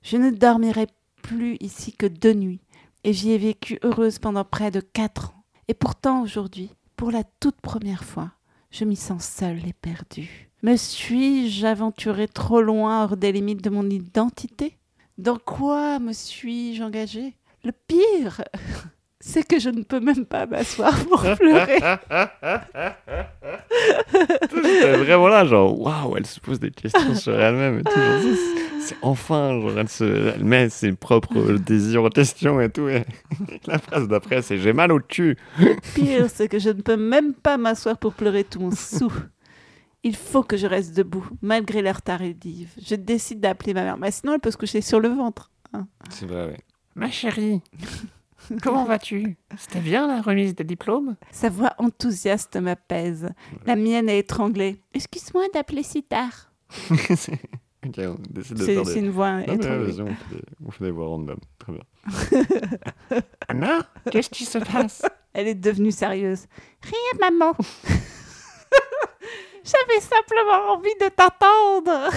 Je ne dormirai plus ici que deux nuits, et j'y ai vécu heureuse pendant près de quatre ans. Et pourtant, aujourd'hui, pour la toute première fois, je m'y sens seule et perdue. Me suis-je aventurée trop loin hors des limites de mon identité? Dans quoi me suis-je engagée? Le pire, c'est que je ne peux même pas m'asseoir pour pleurer. C'était vraiment là, genre, waouh, elle se pose des questions sur elle-même et tout. genre, c'est- C'est enfin, genre, elle, se, elle met ses propres désirs en question et tout. Et la phrase d'après, c'est j'ai mal au cul. pire, c'est que je ne peux même pas m'asseoir pour pleurer tout mon sou. Il faut que je reste debout, malgré l'heure tardive. Je décide d'appeler ma mère. Mais sinon, elle peut se coucher sur le ventre. C'est vrai, oui. Ma chérie, comment vas-tu? C'était bien la remise des diplômes? Sa voix enthousiaste m'apaise. La mienne est étranglée. Excuse-moi d'appeler si tard. ok, on décide de C'est des... une voix Non, mais étranglée. vas-y, on fait, des... on fait des voix random. Très bien. Anna, qu'est-ce qui se passe? Elle est devenue sérieuse. Rien, maman. J'avais simplement envie de t'entendre.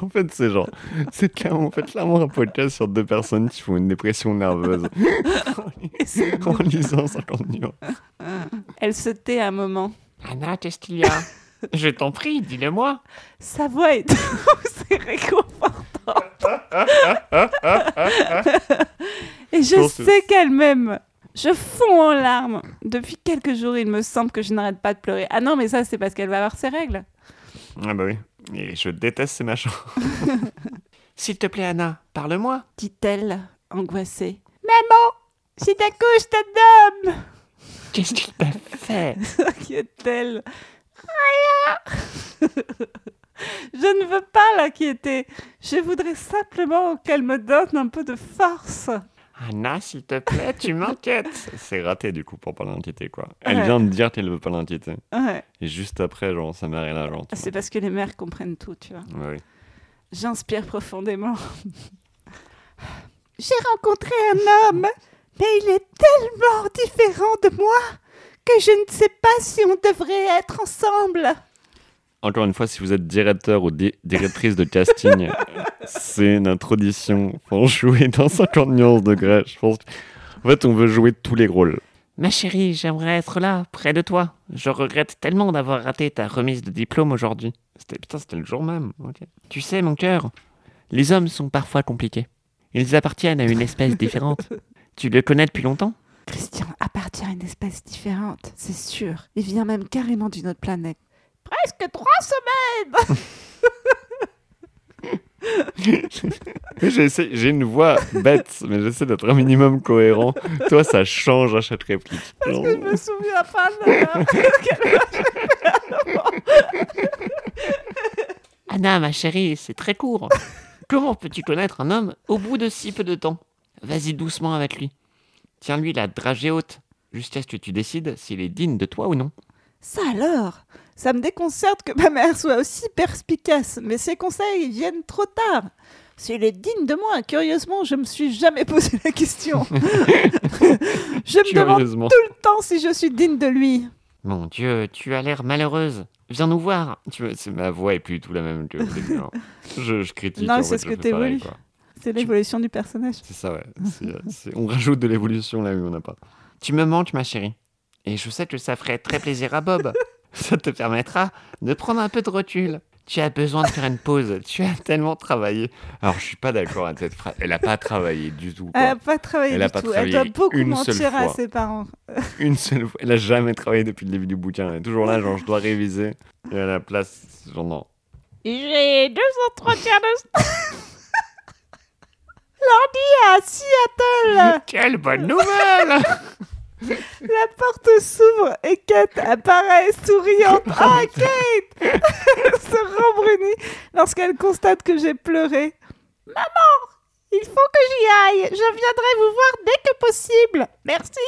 En fait, c'est genre, c'est clairement, en fait, clairement un podcast sur deux personnes qui font une dépression nerveuse c'est- en lisant 50 nuances. Elle se tait un moment. Anna, qu'est-ce qu'il y a? Je t'en prie, dis-le-moi. Sa voix est douce et réconfortante. et je sais qu'elle m'aime. Je fonds en larmes. Depuis quelques jours, il me semble que je n'arrête pas de pleurer. Ah non, mais ça, c'est parce qu'elle va avoir ses règles. Ah bah oui. Et je déteste ces machins. S'il te plaît, Anna, parle-moi. Dit-elle, angoissée. Maman, si t'accouches homme Qu'est-ce qu'il t'a fait? S'inquiète-t-elle. Rien Je ne veux pas l'inquiéter. Je voudrais simplement qu'elle me donne un peu de force. Anna, s'il te plaît, tu m'inquiètes. C'est raté du coup pour pas l'inquiéter quoi. Elle Ouais. vient de dire qu'elle veut pas l'inquiéter. Ouais. Et juste après, genre, sa mère est là, genre. C'est parce que les mères comprennent tout, tu vois. vois. Ouais, oui. J'inspire profondément. J'ai rencontré un homme, mais il est tellement différent de moi que je ne sais pas si on devrait être ensemble. Encore une fois, si vous êtes directeur ou di- directrice de casting, c'est notre audition pour jouer dans 50 nuances de grès. Je pense. En fait, on veut jouer tous les rôles. Ma chérie, j'aimerais être là, près de toi. Je regrette tellement d'avoir raté ta remise de diplôme aujourd'hui. C'était putain, c'était le jour même. Tu sais, mon cœur, les hommes sont parfois compliqués. Ils appartiennent à une espèce différente. Tu le connais depuis longtemps? Christian appartient à une espèce différente, c'est sûr. Il vient même carrément d'une autre planète. Presque trois semaines J'ai une voix bête, mais j'essaie d'être un minimum cohérent. Toi, ça change à chaque réplique. Genre, Je me souviens pas de Anna, ma chérie, c'est très court. Comment peux-tu connaître un homme au bout de si peu de temps? Vas-y doucement avec lui. Tiens-lui la dragée haute, jusqu'à ce que tu décides s'il est digne de toi ou non. Ça alors? Ça me déconcerte que ma mère soit aussi perspicace, mais ses conseils viennent trop tard. S'il est digne de moi, curieusement, je me suis jamais posé la question. je me demande tout le temps si je suis digne de lui. Mon Dieu, tu as l'air malheureuse. Viens nous voir. Tu vois, c'est ma voix est plus tout la même que. Je, je critique. Non, c'est ce que t'évolues. C'est l'évolution du personnage. C'est ça, ouais. On rajoute de l'évolution là où on n'a pas. Tu me manques, ma chérie. Et je sais que ça ferait très plaisir à Bob. Ça te permettra de prendre un peu de recul. Tu as besoin de faire une pause. Tu as tellement travaillé. Alors, je suis pas d'accord avec cette phrase. Elle a pas travaillé du tout. quoi. Elle n'a pas travaillé Elle du a pas tout. Elle doit travaillé beaucoup mentir à ses parents. Une seule fois. Elle a jamais travaillé depuis le début du bouquin. Elle est toujours là, genre, je dois réviser. Et à la place, genre, non. J'ai deux entretiens de... Lundi à Seattle Quelle bonne nouvelle La porte s'ouvre et Kate apparaît souriante. Ah, Kate Elle se rembrunit lorsqu'elle constate que j'ai pleuré. Maman, il faut que j'y aille. Je viendrai vous voir dès que possible. Merci.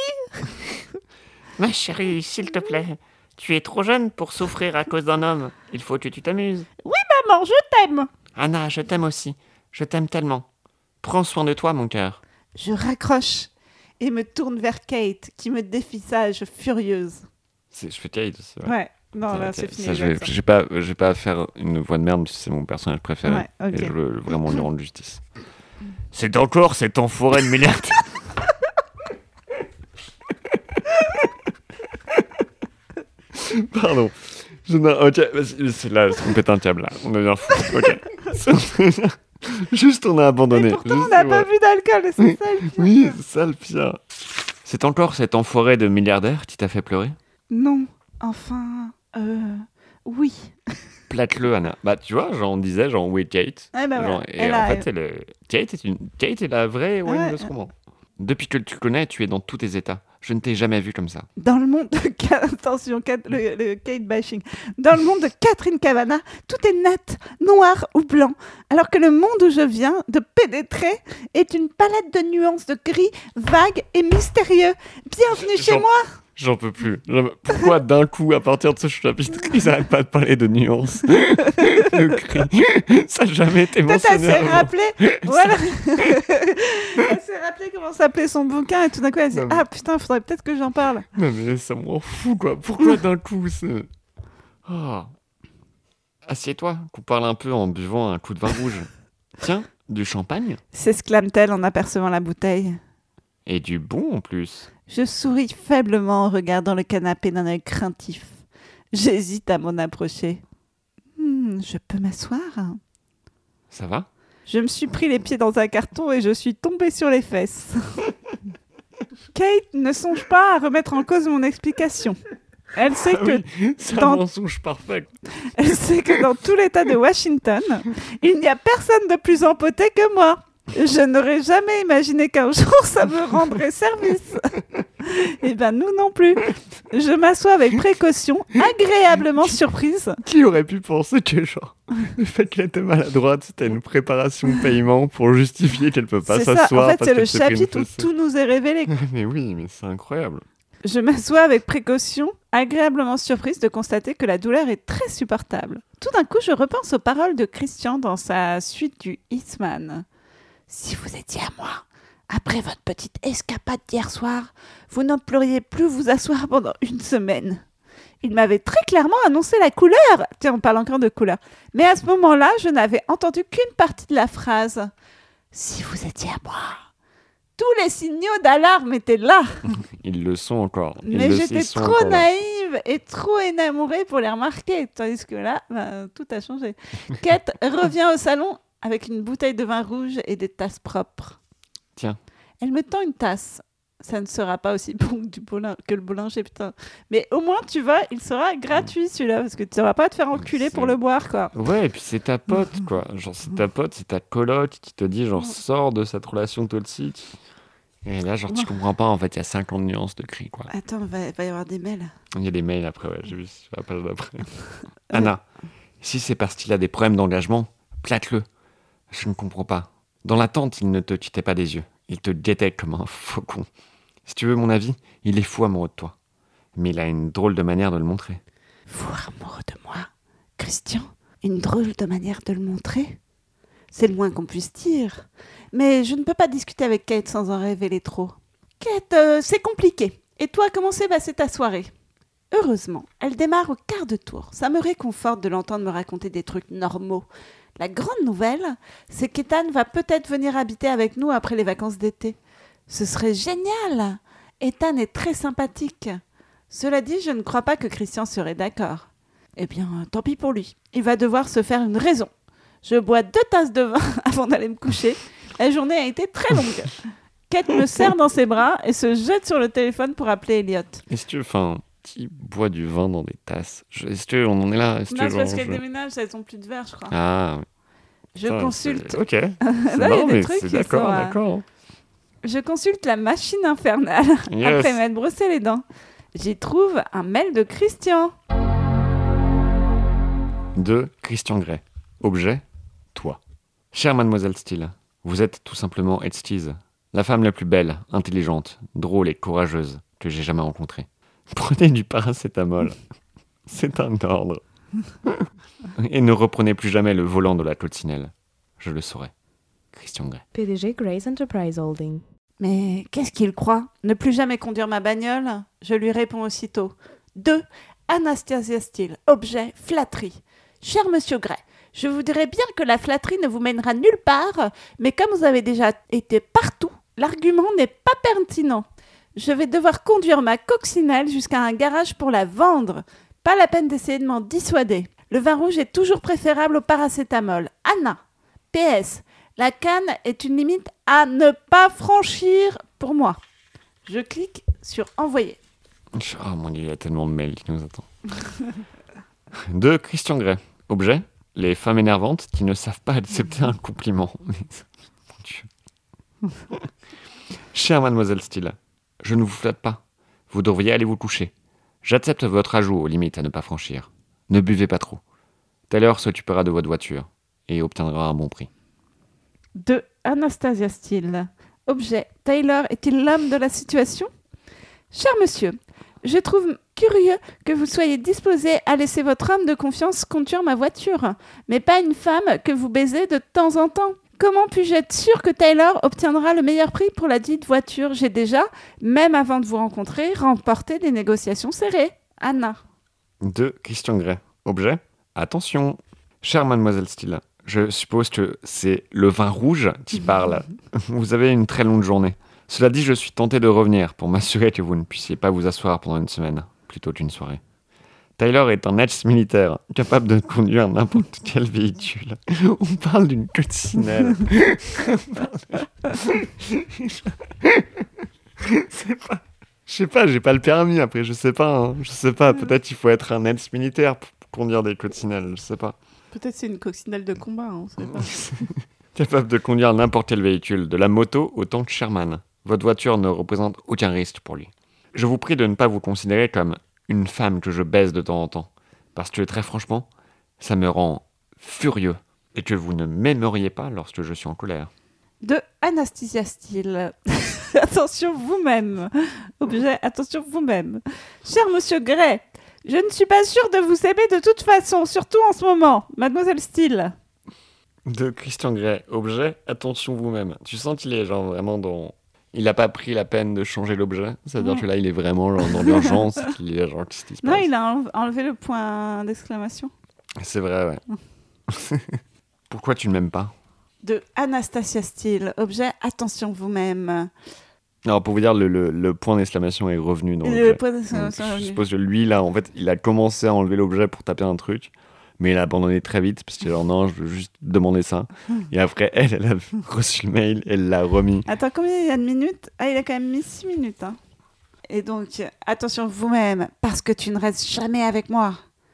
Ma chérie, s'il te plaît. Tu es trop jeune pour souffrir à cause d'un homme. Il faut que tu t'amuses. Maman, je t'aime. Anna, je t'aime aussi. Je t'aime tellement. Prends soin de toi, mon cœur. Je raccroche et me tourne vers Kate qui me dévisage furieuse. C'est, je fais Kate aussi. ouais. Ouais. Non, là, c'est fini. ça, je vais, je pas, je vais pas faire une voix de merde, que c'est mon personnage préféré. Ouais. Et je veux vraiment lui rendre justice. C'est encore cet enfoiré de milliardaire. Pardon. Je ok, là, c'est- on pète un câble là. On devient fou. Ok. Juste, on a abandonné. Et pourtant, Juste, on n'a pas bu d'alcool, c'est ça le pire. Oui, c'est ça le pire. C'est encore cet enfoiré de milliardaire qui t'a fait pleurer? Non, enfin, euh, oui. Plate-le, Anna. Bah, tu vois, genre, on disait, genre, oui, Kate. Genre, voilà, et elle en a- fait, elle est- Kate, est une... Kate est la vraie héroïne Ouais. de ce roman. Depuis que tu connais, tu es dans tous tes états. Je ne t'ai jamais vu comme ça. Dans le monde de attention, le, le Kate bashing. Dans le monde de Catherine Cavana, tout est net, noir ou blanc, alors que le monde où je viens de pénétrer est une palette de nuances de gris vague et mystérieux. Bienvenue chez moi. J'en peux plus. Pourquoi d'un coup, à partir de ce chapitre, ils n'arrêtent pas de parler de nuances Le cri. Ça n'a jamais été Peut-être elle mentionné. s'est avant. rappelé, voilà. elle s'est rappelé comment s'appelait son bouquin et tout d'un coup elle s'est dit mais- ah putain faudrait peut-être que j'en parle. Non, mais ça me rend fou, quoi. Pourquoi d'un coup c'est... Oh. Assieds-toi, qu'on parle un peu en buvant un coup de vin rouge. Tiens, du champagne S'exclame-t-elle en apercevant la bouteille. Et du bon en plus. Je souris faiblement en regardant le canapé d'un œil craintif. J'hésite à m'en approcher. Hmm, je peux m'asseoir? Ça va? Je me suis pris les pieds dans un carton et je suis tombée sur les fesses. Kate ne songe pas à remettre en cause mon explication. Elle sait Ah que oui, dans- un mensonge parfait. Elle sait que dans tout l'État de Washington, il n'y a personne de plus empoté que moi. Je n'aurais jamais imaginé qu'un jour ça me rendrait service. Eh ben nous non plus. Je m'assois avec précaution, agréablement surprise. Qui aurait pu penser que, genre, le fait qu'elle était maladroite, c'était une préparation de paiement pour justifier qu'elle peut pas s'asseoir En fait, c'est le chapitre où tout nous est révélé. Mais oui, mais c'est incroyable. Je m'assois avec précaution, agréablement surprise de constater que la douleur est très supportable. Tout d'un coup, je repense aux paroles de Christian dans sa suite du Eastman. Si vous étiez à moi, après votre petite escapade d'hier soir, vous ne pourriez plus vous asseoir pendant une semaine. Il m'avait très clairement annoncé la couleur. Tiens, on parle encore de couleur. Mais à ce moment-là, je n'avais entendu qu'une partie de la phrase. Si vous étiez à moi. Tous les signaux d'alarme étaient là. Ils le sont encore. Ils Mais j'étais trop naïve et trop énamourée pour les remarquer. Tandis que là, bah, tout a changé. Kate revient au salon avec une bouteille de vin rouge et des tasses propres. Tiens. Elle me tend une tasse. Ça ne sera pas aussi bon que, du boulin- que le boulanger, putain. Mais au moins, tu vois, il sera gratuit celui-là, parce que tu ne vas pas te faire enculer pour le boire, quoi. Ouais, et puis c'est ta pote, quoi. Genre, c'est ta pote, c'est ta coloc qui te dit, genre, sors de cette relation toxique. Et là, genre, tu comprends pas, en fait, il y a 50 nuances de cri, quoi. Attends, il va, va y avoir des mails. Il y a des mails après, ouais, j'ai vu la page d'après. Anna, si c'est parce qu'il a des problèmes d'engagement, plate-le. Je ne comprends pas. Dans l'attente, il ne te quittait pas des yeux. Il te guettait comme un faucon. Si tu veux mon avis, il est fou amoureux de toi. Mais il a une drôle de manière de le montrer. Fou amoureux de moi Christian? Une drôle de manière de le montrer? C'est le moins qu'on puisse dire. Mais je ne peux pas discuter avec Kate sans en révéler trop. Kate, euh, c'est compliqué. Et toi, comment s'est passée ta soirée? Heureusement, elle démarre au quart de tour. Ça me réconforte de l'entendre me raconter des trucs normaux. La grande nouvelle, c'est qu'Ethan va peut-être venir habiter avec nous après les vacances d'été. Ce serait génial Ethan est très sympathique. Cela dit, je ne crois pas que Christian serait d'accord. Eh bien, tant pis pour lui. Il va devoir se faire une raison. Je bois deux tasses de vin avant d'aller me coucher. La journée a été très longue. Kate me serre dans ses bras et se jette sur le téléphone pour appeler Elliot. Est-ce que, enfin, qui boit du vin dans des tasses Je- Est-ce qu'on en est là? Est-ce Non, c'est parce qu'elle je- déménage, elles ont plus de verre, je crois. Ah, oui. je Putain, consulte. Ok. Là, des mais trucs c'est d'accord, sont, euh, d'accord. Je consulte la machine infernale Yes. après m'être brossé les dents. J'y trouve un mail de Christian. De Christian Grey. Objet, toi. Chère mademoiselle Steele, vous êtes tout simplement Edstise, la femme la plus belle, intelligente, drôle et courageuse que j'ai jamais rencontrée. Prenez du paracétamol. C'est un ordre. et ne reprenez plus jamais le volant de la coccinelle. Je le saurai. Christian Grey. PDG Grace Enterprise Holding. Mais qu'est-ce qu'il croit? Ne plus jamais conduire ma bagnole? Je lui réponds aussitôt. 2. Anastasia Steele. Objet, flatterie. Cher monsieur Gray, je vous dirais bien que la flatterie ne vous mènera nulle part, mais comme vous avez déjà été partout, l'argument n'est pas pertinent. Je vais devoir conduire ma coccinelle jusqu'à un garage pour la vendre. Pas la peine d'essayer de m'en dissuader. Le vin rouge est toujours préférable au paracétamol. Anna. PS. La canne est une limite à ne pas franchir pour moi. Je clique sur envoyer. Oh mon dieu, il y a tellement de mails qui nous attendent. de Christian Grey. Objet Les femmes énervantes qui ne savent pas accepter un compliment. Mon. Chère mademoiselle Steele, je ne vous flatte pas. Vous devriez aller vous coucher. J'accepte votre ajout aux limites à ne pas franchir. Ne buvez pas trop. Taylor s'occupera de votre voiture et obtiendra un bon prix. De Anastasia Steele. Objet. Taylor est-il l'homme de la situation? Cher monsieur, je trouve curieux que vous soyez disposé à laisser votre homme de confiance conduire ma voiture, mais pas une femme que vous baisez de temps en temps. Comment puis-je être sûr que Taylor obtiendra le meilleur prix pour la dite voiture? J'ai déjà, même avant de vous rencontrer, remporté des négociations serrées. Anna. De Christian Grey. Objet Attention, chère mademoiselle Steele, je suppose que c'est le vin rouge qui parle. Vous avez une très longue journée. Cela dit, je suis tenté de revenir pour m'assurer que vous ne puissiez pas vous asseoir pendant une semaine, plutôt qu'une soirée. Tyler est un ex-militaire, capable de conduire n'importe quel véhicule. On parle d'une coccinelle. C'est pas... Je sais pas, j'ai pas le permis après, je sais pas. hein. Je sais pas, peut-être il faut être un ex-militaire pour conduire des coccinelles, je sais pas. Peut-être c'est une coccinelle de combat, hein, on sait pas. Capable de conduire n'importe quel véhicule, de la moto au tank Sherman. Votre voiture ne représente aucun risque pour lui. Je vous prie de ne pas vous considérer comme une femme que je baise de temps en temps, parce que très franchement, ça me rend furieux et que vous ne m'aimeriez pas lorsque je suis en colère. De Anastasia Steele. attention vous-même. Objet, attention vous-même. Cher monsieur Gray, je ne suis pas sûre de vous aimer de toute façon, surtout en ce moment. Mademoiselle Steele. De Christian Grey, objet, attention vous-même. Tu sens qu'il est genre vraiment dans. Il n'a pas pris la peine de changer l'objet. C'est-à-dire que là, il est vraiment genre dans l'urgence. qu'il est genre, qu'est-ce qui se Non, il a enle- enlevé le point d'exclamation. C'est vrai, ouais. Pourquoi tu ne m'aimes pas? De Anastasia Steele. Objet, attention vous-même. Non, pour vous dire, le, le- le point d'exclamation est revenu dans Le point d'exclamation Je suppose que lui, là, en fait, il a commencé à enlever l'objet pour taper un truc, mais il a abandonné très vite parce que, genre, non, je veux juste demander ça. Et après, elle, elle a reçu le mail, elle l'a remis. Attends, combien il y a de minutes? Ah, il a quand même mis 6 minutes. hein. Et donc, attention vous-même, parce que tu ne restes jamais avec moi.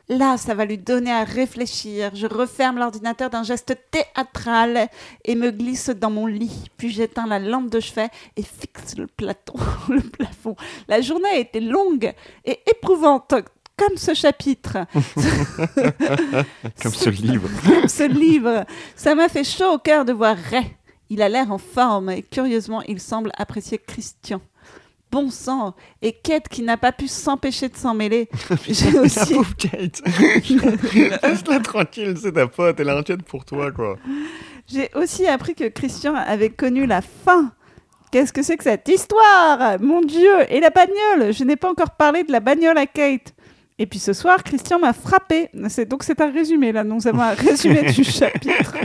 Là, ça va lui donner à réfléchir. Je referme l'ordinateur d'un geste théâtral et me glisse dans mon lit. Puis j'éteins la lampe de chevet et fixe le, platon, le plafond. La journée a été longue et éprouvante, comme ce chapitre. Comme ce livre. ce livre. Ça m'a fait chaud au cœur de voir Ray. Il a l'air en forme et curieusement, il semble apprécier Christian. Bon sang Et Kate qui n'a pas pu s'empêcher de s'en mêler. J'ai La aussi, pauvre Kate. Laisse-la tranquille, c'est ta pote, elle inquiète pour toi, quoi. j'ai aussi appris que Christian avait connu la fin. Qu'est-ce que c'est que cette histoire? Mon Dieu Et la bagnole? Je n'ai pas encore parlé de la bagnole à Kate. Et puis ce soir, Christian m'a frappé. Donc c'est un résumé là. Nous avons un résumé du chapitre.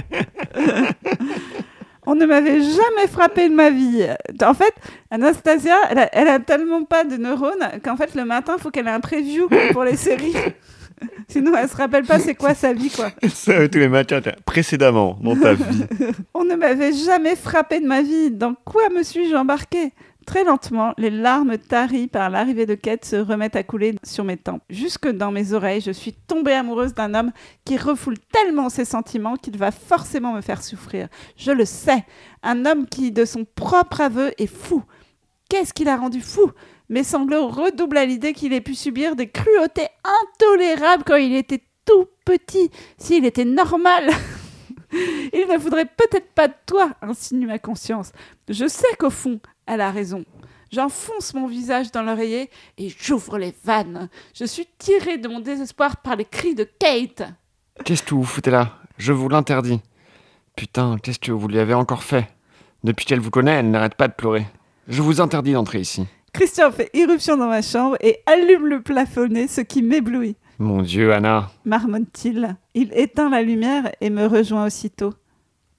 On ne m'avait jamais frappé de ma vie. En fait, Anastasia, elle a, elle a tellement pas de neurones qu'en fait le matin, il faut qu'elle ait un preview pour les séries. Sinon, elle se rappelle pas c'est quoi sa vie quoi. Ça, tous les matins, précédemment, dans ta vie. On ne m'avait jamais frappé de ma vie. Dans quoi me suis-je embarqué Très lentement, les larmes taries par l'arrivée de Kate se remettent à couler sur mes tempes. Jusque dans mes oreilles, je suis tombée amoureuse d'un homme qui refoule tellement ses sentiments qu'il va forcément me faire souffrir. Je le sais. Un homme qui, de son propre aveu, est fou. Qu'est-ce qui l'a rendu fou? Mes sanglots redoublent à l'idée qu'il ait pu subir des cruautés intolérables quand il était tout petit. S'il était normal, il ne voudrait peut-être pas de toi, insinue ma conscience. Je sais qu'au fond, elle a raison. J'enfonce mon visage dans l'oreiller et j'ouvre les vannes. Je suis tirée de mon désespoir par les cris de Kate. Qu'est-ce que vous foutez là? Je vous l'interdis. Putain, qu'est-ce que vous lui avez encore fait? Depuis qu'elle vous connaît, elle n'arrête pas de pleurer. Je vous interdis d'entrer ici. Christian fait irruption dans ma chambre et allume le plafonnet, ce qui m'éblouit. Mon Dieu, Anna. marmonne-t-il. Il éteint la lumière et me rejoint aussitôt.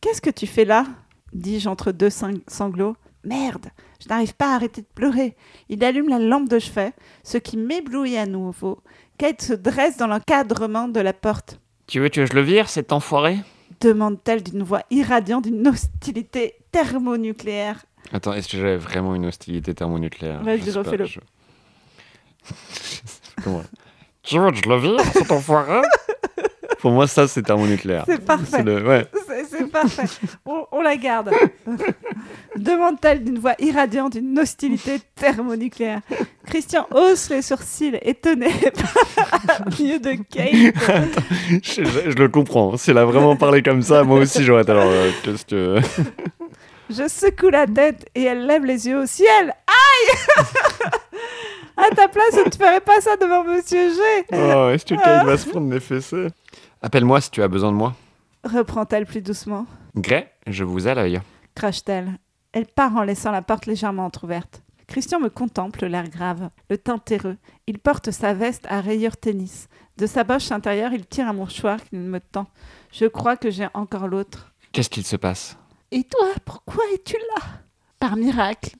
Qu'est-ce que tu fais là? dis-je entre deux sang- sanglots. Merde, je n'arrive pas à arrêter de pleurer. Il allume la lampe de chevet, ce qui m'éblouit à nouveau. Kate se dresse dans l'encadrement de la porte. Tu veux que je le vire, cet enfoiré? Demande-t-elle d'une voix irradiante d'une hostilité thermonucléaire. Attends, est-ce que j'avais vraiment une hostilité thermonucléaire? Vas-y, pas, refais-le. je- Comment? Tu veux que je le vire, cet enfoiré? Pour moi, ça, c'est thermonucléaire. C'est parfait. C'est le... Ouais. Parfait. On, on la garde. Demande-t-elle d'une voix irradiante d'une hostilité thermonucléaire? Christian hausse les sourcils, étonné par mieux de Kate. je, je- je le comprends. Si elle a vraiment parlé comme ça, moi aussi, j'aurais alors. euh, Qu'est-ce que. Je secoue la tête et elle lève les yeux au ciel. Aïe À ta place, je ne ferais pas ça devant Monsieur G. Oh, est-ce que Kate va se prendre les fessées? Appelle-moi si tu as besoin de moi. Reprend-elle plus doucement. Gray, je vous ai l'œil. Crache-t-elle. Elle part en laissant la porte légèrement entr'ouverte. Christian me contemple, l'air grave, le teint terreux. Il porte sa veste à rayures tennis. De sa poche intérieure, il tire un mouchoir qu'il me tend. Je crois que j'ai encore l'autre. Qu'est-ce qu'il se passe? Et toi, pourquoi es-tu là? Par miracle.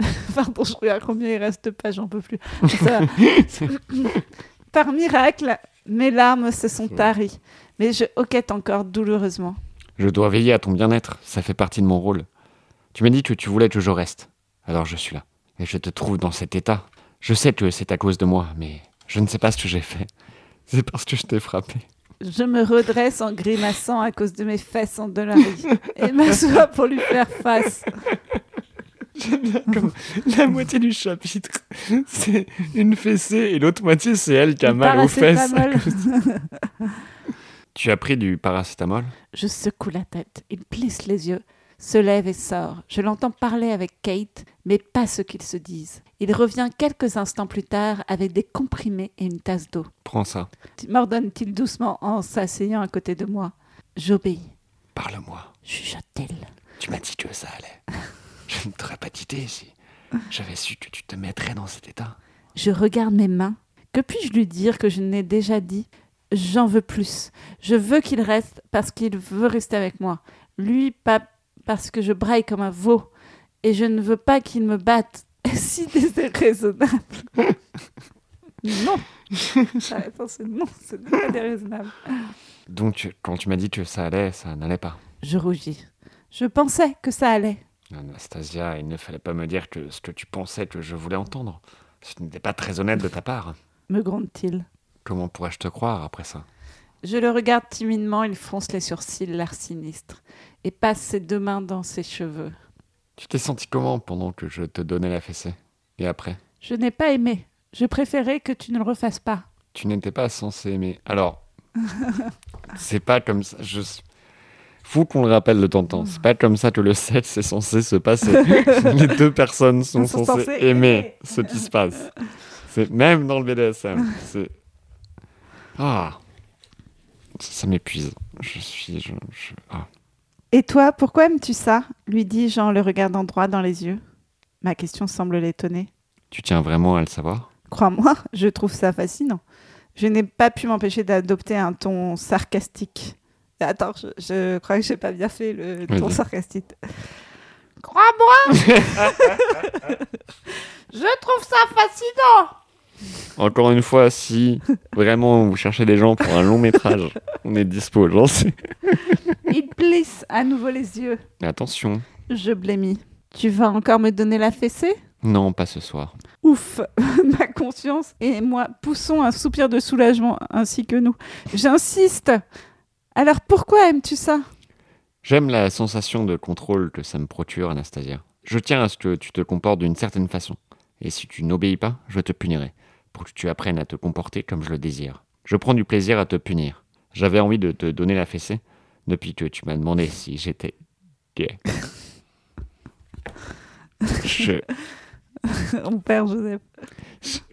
Pardon, je regarde combien il reste de pages, j'en peux plus. Par miracle, mes larmes se sont taries, mais je hoquette encore douloureusement. Je dois veiller à ton bien-être, ça fait partie de mon rôle. Tu m'as dit que tu voulais que je reste. Alors je suis là. Et je te trouve dans cet état. Je sais que c'est à cause de moi, mais je ne sais pas ce que j'ai fait. C'est parce que je t'ai frappé. Je me redresse en grimaçant à cause de mes fesses endolories et m'assois pour lui faire face. Comme la moitié du chapitre, c'est une fessée et l'autre moitié, c'est elle qui a mal aux fesses. Tu as pris du paracétamol? Je secoue la tête. Il plisse les yeux, se lève et sort. Je l'entends parler avec Kate, mais pas ce qu'ils se disent. Il revient quelques instants plus tard avec des comprimés et une tasse d'eau. Prends ça. M'ordonne-t-il doucement en s'asseyant à côté de moi. J'obéis. Parle-moi. Chuchote-t-il. Tu m'as dit que ça allait. Je ne t'aurais pas quitté si j'avais su que tu te mettrais dans cet état. Je regarde mes mains. Que puis-je lui dire que je n'ai déjà dit? J'en veux plus. Je veux qu'il reste parce qu'il veut rester avec moi. Lui, pas parce que je braille comme un veau. Et je ne veux pas qu'il me batte. si déraisonnable. non. La réponse est non, ce n'est pas déraisonnable. Donc, quand tu m'as dit que ça allait, ça n'allait pas. Je rougis. Je pensais que ça allait. Anastasia, il ne fallait pas me dire que ce que tu pensais que je voulais entendre. Ce n'était pas très honnête de ta part. Me gronde-t-il. Comment pourrais-je te croire après ça? Je le regarde timidement, il fronce les sourcils, l'air sinistre, et passe ses deux mains dans ses cheveux. Tu t'es senti comment pendant que je te donnais la fessée? Et après? Je n'ai pas aimé. Je préférais que tu ne le refasses pas. Tu n'étais pas censé aimer. Alors, c'est pas comme ça. Je... Faut qu'on le rappelle de temps en temps. C'est pas comme ça que le sexe est censé se passer. Les deux personnes sont, Sont censées aimer. ce qui se passe. C'est même dans le BDSM. C'est ah, ça, ça m'épuise. Je suis, je, je- ah. Et toi, pourquoi aimes-tu ça? Lui dis-je en le regardant droit dans les yeux. Ma question semble l'étonner. Tu tiens vraiment à le savoir? Crois-moi, je trouve ça fascinant. Je n'ai pas pu m'empêcher d'adopter un ton sarcastique. Attends, je, je crois que j'ai pas bien fait le ton sarcastique. Crois-moi Je trouve ça fascinant Encore une fois, si vraiment vous cherchez des gens pour un long métrage, on est dispo, j'en sais. Il plisse à nouveau les yeux. Attention, Je blêmis. Tu vas encore me donner la fessée? Non, pas ce soir. Ouf, ma conscience et moi poussons un soupir de soulagement ainsi que nous. J'insiste. Alors pourquoi aimes-tu ça? J'aime la sensation de contrôle que ça me procure, Anastasia. Je tiens à ce que tu te comportes d'une certaine façon. Et si tu n'obéis pas, je te punirai, pour que tu apprennes à te comporter comme je le désire. Je prends du plaisir à te punir. J'avais envie de te donner la fessée depuis que tu m'as demandé si j'étais gay. Je- Mon père Joseph.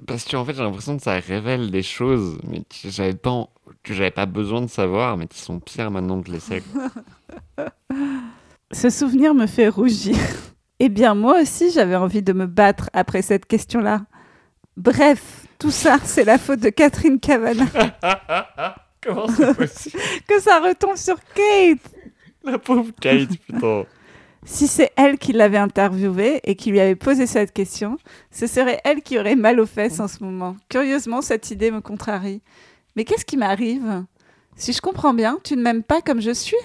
Parce qu'en fait, j'ai l'impression que ça révèle des choses mais que j'avais pas, en- que j'avais pas besoin de savoir, mais qui sont pires maintenant que les sais. Ce souvenir me fait rougir. Eh bien, moi aussi, j'avais envie de me battre après cette question-là. Bref, tout ça, c'est la faute de Catherine Cavana. Comment c'est possible que ça retombe sur Kate La pauvre Kate, putain. Si c'est elle qui l'avait interviewée et qui lui avait posé cette question, ce serait elle qui aurait mal aux fesses en ce moment. Curieusement, cette idée me contrarie. Mais qu'est-ce qui m'arrive? Si je comprends bien, tu ne m'aimes pas comme je suis?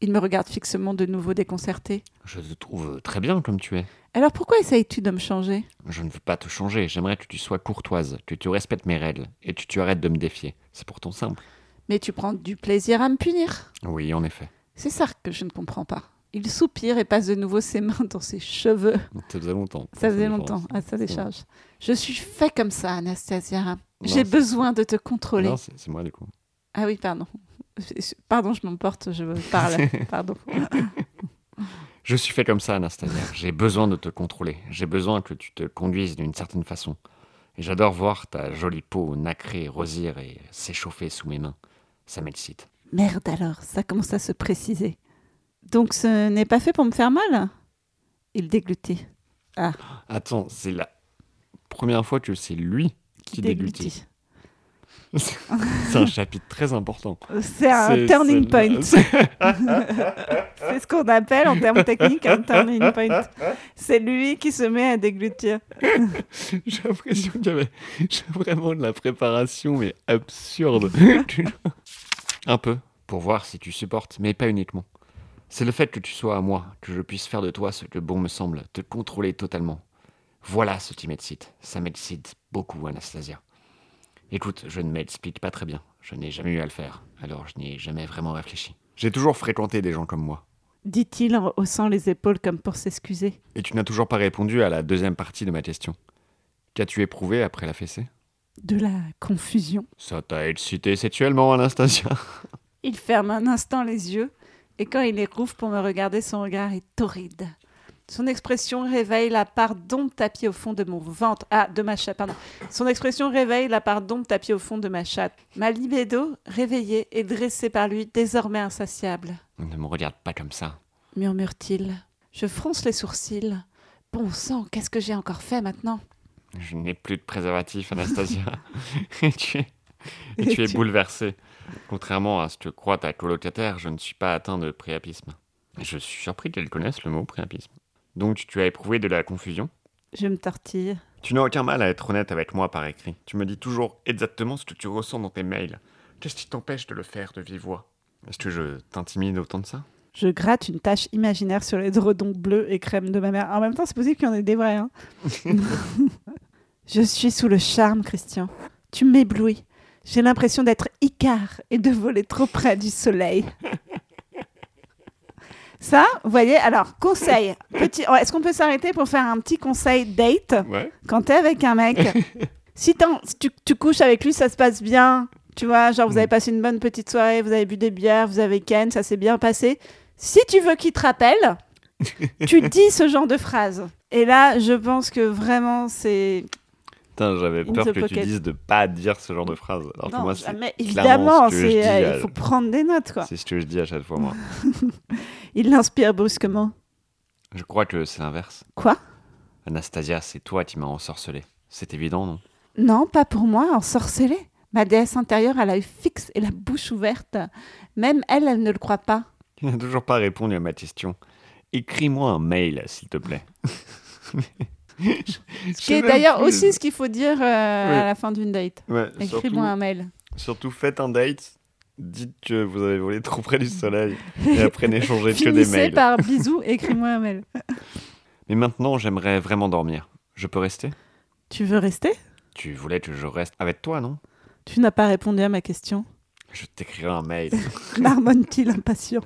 Il me regarde fixement de nouveau déconcerté. Je te trouve très bien comme tu es. Alors pourquoi essayes-tu de me changer? Je ne veux pas te changer, j'aimerais que tu sois courtoise, que tu respectes mes règles et que tu arrêtes de me défier. C'est pourtant simple. Mais tu prends du plaisir à me punir. Oui, en effet. C'est ça que je ne comprends pas. Il soupire et passe de nouveau ses mains dans ses cheveux. Ça faisait longtemps. Ça faisait longtemps à sa décharge. Je suis fait comme ça, Anastasia. J'ai besoin de te contrôler. Non, c'est c'est moi du coup. Ah oui, pardon. Pardon, je m'emporte, je parle. Pardon. Je suis fait comme ça, Anastasia. J'ai besoin de te contrôler. J'ai besoin que tu te conduises d'une certaine façon. Et j'adore voir ta jolie peau nacrée, rosir et s'échauffer sous mes mains. Ça m'excite. Merde alors, ça commence à se préciser. Donc ce n'est pas fait pour me faire mal? Il déglutit. Attends, c'est la première fois que c'est lui qui déglutit. Déglutit. C'est un chapitre très important. C'est un turning point. c'est- ce qu'on appelle en termes techniques un turning point. C'est lui qui se met à déglutir. J'ai l'impression qu'il y avait vraiment de la préparation, mais absurde. Un peu, pour voir si tu supportes, mais pas uniquement. C'est le fait que tu sois à moi, que je puisse faire de toi ce que bon me semble, te contrôler totalement. Voilà ce qui m'excite. Ça m'excite beaucoup, Anastasia. Écoute, je ne m'explique pas très bien. Je n'ai jamais eu à le faire, alors je n'y ai jamais vraiment réfléchi. J'ai toujours fréquenté des gens comme moi. Dit-il en haussant les épaules comme pour s'excuser. Et tu n'as toujours pas répondu à la deuxième partie de ma question. Qu'as-tu éprouvé après la fessée? De la confusion. Ça t'a excité sexuellement, Anastasia? Il ferme un instant les yeux et quand il les rouvre pour me regarder, son regard est torride. Son expression réveille la part d'ombre tapie au fond de mon ventre. Ah, de ma chatte, pardon. Son expression réveille la part d'ombre tapie au fond de ma chatte. Ma libido, réveillée et dressée par lui, désormais insatiable. Ne me regarde pas comme ça. Murmure-t-il. Je fronce les sourcils. Bon sang, qu'est-ce que j'ai encore fait maintenant? Je n'ai plus de préservatif, Anastasia. et tu es, et Et tu es tu- bouleversée. Contrairement à ce que croit ta colocataire, je ne suis pas atteint de priapisme. Je suis surpris qu'elle connaisse le mot priapisme. Donc tu as éprouvé de la confusion Je me tortille. Tu n'as aucun mal à être honnête avec moi par écrit. Tu me dis toujours exactement ce que tu ressens dans tes mails. Qu'est-ce qui t'empêche de le faire de vive voix? Est-ce que je t'intimide autant de ça? Je gratte une tache imaginaire sur les dredons bleus et crème de ma mère. En même temps, c'est possible qu'il y en ait des vrais. hein. je suis sous le charme, Christian. Tu m'éblouis. J'ai l'impression d'être Icare et de voler trop près du soleil. Ça, vous voyez, alors, conseil. Petit... Est-ce qu'on peut s'arrêter pour faire un petit conseil date Ouais. quand t'es avec un mec? Si, si tu, tu couches avec lui, ça se passe bien. Tu vois, genre, vous avez passé une bonne petite soirée, vous avez bu des bières, vous avez ken, ça s'est bien passé. Si tu veux qu'il te rappelle, tu dis ce genre de phrase. Et là, je pense que vraiment, c'est. Putain, j'avais peur que tu dises de pas dire ce genre de phrase. Alors que Non, moi, c'est jamais, clairement évidemment, ce que je c'est, dis euh, à- il faut prendre des notes, quoi. c'est ce que je dis à chaque fois, moi. Il l'inspire brusquement. Je crois que c'est l'inverse. Quoi? Anastasia, c'est toi qui m'as ensorcelé. C'est évident, non? Non, pas pour moi, ensorcelée. Ma déesse intérieure a l'œil fixe et la bouche ouverte. Même elle, elle ne le croit pas. Tu n'as toujours pas répondu à ma question. Écris-moi un mail, s'il te plaît. Ce qui est d'ailleurs aussi ce qu'il faut dire euh, à la fin d'une date. Ouais, Écris-moi un mail. surtout, faites un date, dites que vous avez volé trop près du soleil, et après n'échangez que des mails. par bisous, écris-moi un mail. Mais maintenant, j'aimerais vraiment dormir. Je peux rester? Tu veux rester? Tu voulais que je reste avec toi, non? Tu n'as pas répondu à ma question. Je t'écrirai un mail. Marmonne-t-il impatient.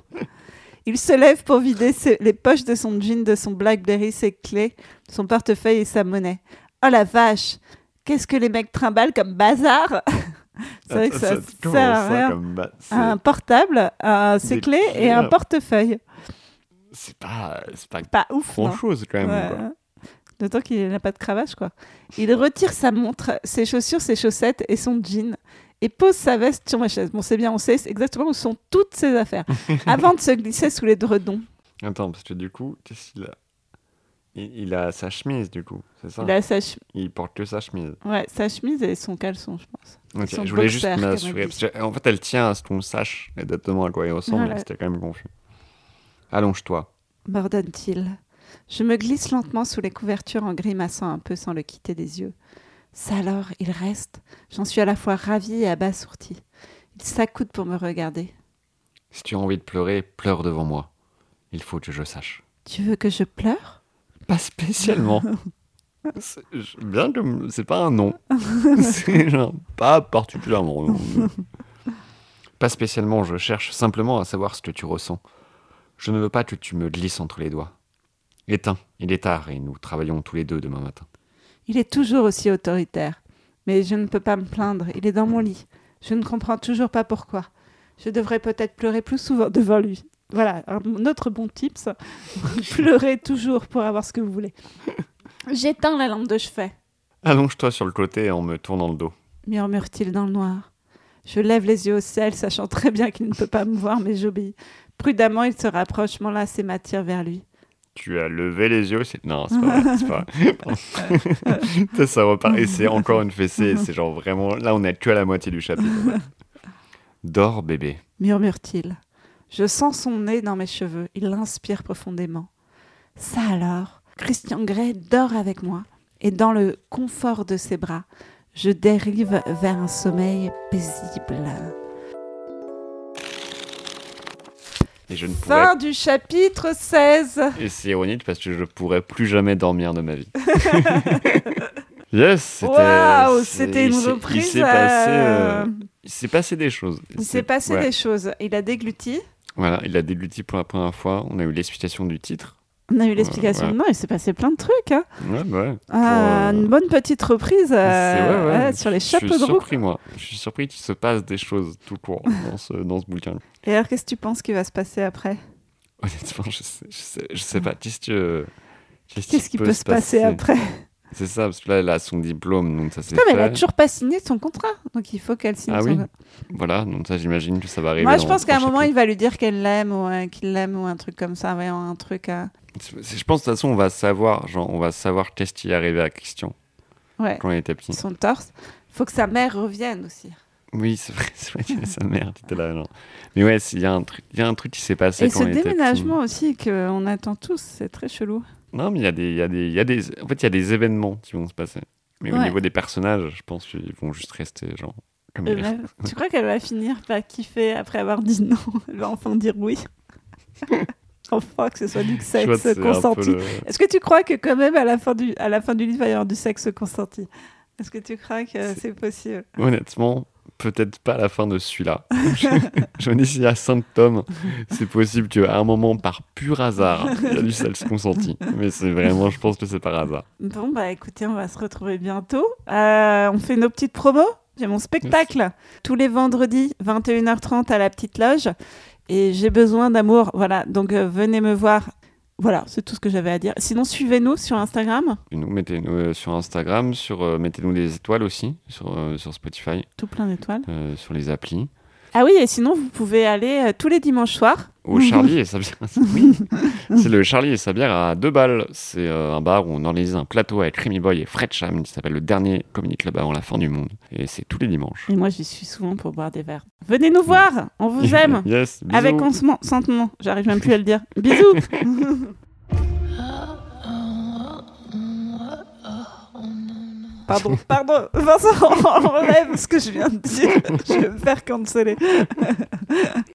Il se lève pour vider ses- les poches de son jean, de son Blackberry, ses clés, son portefeuille et sa monnaie. Oh la vache Qu'est-ce que les mecs trimballent comme bazar? C'est vrai que ça, sert à rien. comme Un portable, un- ses clés et un portefeuille. C'est pas, pas Pas ouf, non grand chose quand même. Ouais. quoi. D'autant qu'il n'a pas de cravache, quoi. Il retire sa montre, ses chaussures, ses chaussettes et son jean et pose sa veste sur ma chaise. Bon, c'est bien, on sait exactement où sont toutes ses affaires. Avant de se glisser sous les dredons. Attends, parce que du coup, qu'est-ce qu'il a? Il, il a sa chemise, du coup, c'est ça? Il a sa, ch- Il porte que sa chemise. ouais, sa chemise et son caleçon, je pense. Ok, Son je voulais juste m'assurer. En fait, elle tient à ce qu'on sache exactement à quoi il ressemble, Voilà. mais c'était quand même confus. Allonge-toi. M'ordonne-t-il? Je me glisse lentement sous les couvertures en grimaçant un peu sans le quitter des yeux. Ça alors, il reste. J'en suis à la fois ravie et abasourdie. Il s'accoude pour me regarder. Si tu as envie de pleurer, pleure devant moi. Il faut que je sache. Tu veux que je pleure? Pas spécialement. C'est- Bien que c'est pas un nom. c'est genre pas particulièrement. non. Pas spécialement, je cherche simplement à savoir ce que tu ressens. Je ne veux pas que tu me glisses entre les doigts. Éteins, il est tard et nous travaillons tous les deux demain matin. Il est toujours aussi autoritaire. Mais je ne peux pas me plaindre. Il est dans mon lit. Je ne comprends toujours pas pourquoi. Je devrais peut-être pleurer plus souvent devant lui. Voilà, un autre bon tips. Pleurez toujours pour avoir ce que vous voulez. J'éteins la lampe de chevet. Allonge-toi sur le côté en me tournant le dos. murmure-t-il dans le noir. Je lève les yeux au ciel, sachant très bien qu'il ne peut pas me voir, mais j'obéis. Prudemment, il se rapproche, m'enlace et m'attire vers lui. Tu as levé les yeux, c'est... Non, c'est pas vrai, c'est pas vrai. Ça, ça repart. Et c'est encore une fessée, c'est genre vraiment... Là, on est que à la moitié du chapitre. Dors, bébé. murmure-t-il. Je sens son nez dans mes cheveux. Il l'inspire profondément. Ça alors, Christian Grey dort avec moi, et dans le confort de ses bras, je dérive vers un sommeil paisible. Et je ne pourrais... Fin du chapitre 16. Et c'est ironique parce que je pourrais plus jamais dormir de ma vie. yes, c'était... Waouh, c'était une reprise. Il s'est passé, euh, euh, il s'est passé des choses. Il s'est passé ouais. des choses. Il a dégluti. Voilà, il a dégluti pour la première fois. On a eu l'explication du titre. On a eu l'explication. ouais. Non, il s'est passé plein de trucs. Hein. Ouais, bah ouais. Ah, Pour, euh, Une bonne petite reprise euh, sur les Je chapeaux suis de roue. surpris, moi. Je suis surpris qu'il se passe des choses tout court dans ce, dans ce bouquin. Et alors, qu'est-ce que tu penses qui va se passer après? Honnêtement, je sais, je sais, je sais pas. Qu'est-ce que- Qu'est-ce qui peut se passer après? C'est ça, parce que là, elle a son diplôme, donc ça c'est Non, mais elle a toujours pas signé son contrat. Donc, il faut qu'elle signe Ah son oui. Voilà, donc ça, j'imagine que ça va arriver. Moi, je pense qu'à un moment, il va lui dire qu'elle l'aime ou euh, qu'il l'aime ou un truc comme ça. Ouais, un truc. euh, C'est- Je pense de toute façon, on va savoir, genre, on va savoir qu'est-ce qui est arrivé à Christian Ouais, quand il était petit. son torse. faut que sa mère revienne aussi. Oui, c'est vrai, c'est vrai qu'il y a sa mère qui était là. genre. Mais ouais, il y, a un truc- y a un truc qui s'est passé Et quand ce était petit. déménagement aussi qu'on attend tous, c'est très chelou. Non, mais il y a des, y a des, il y a des, en fait, il y a des événements qui vont se passer. Mais au niveau des personnages, je pense qu'ils vont juste rester genre comme ils tu crois qu'elle va finir par kiffer après avoir dit non? Elle va enfin dire oui. enfin, que ce soit du vois sexe consenti. le- Est-ce que tu crois que quand même à la fin du, à la fin du livre, il va y avoir du sexe consenti? Est-ce que tu crois que C'est- possible? Honnêtement, peut-être pas à la fin de celui-là. je, je me dis s'il y a 5 tomes, c'est possible qu'à un moment, par pur hasard, il y a du sexe consenti. Mais c'est vraiment, je pense que c'est par hasard. Bon, bah écoutez, on va se retrouver bientôt. Euh, on fait nos petites promos. J'ai mon spectacle tous les vendredis, 21h30 à la petite loge. Et j'ai besoin d'amour. Voilà, donc euh, venez me voir. Voilà, c'est tout ce que j'avais à dire. Sinon, suivez-nous sur Instagram. Et nous, mettez-nous euh, sur Instagram, sur, euh, mettez-nous des étoiles aussi, sur, sur Spotify, Tout plein d'étoiles. sur les applis. Ah oui, et sinon, vous pouvez aller euh, tous les dimanches soirs. Au Charlie et sa bière. Oui. C'est le Charlie et sa bière à deux balles. C'est euh, un bar où on organise un plateau avec Rémi Boy et Fred Cham qui s'appelle le dernier communique là-bas avant la fin du monde. Et c'est tous les dimanches. Et moi, j'y suis souvent pour boire des verres. Venez nous voir, on vous aime. yes, bisous. Avec consentement, j'arrive même plus à le dire. Bisous Pardon, pardon, Vincent, enlève ce que je viens de dire. Je vais me faire canceller.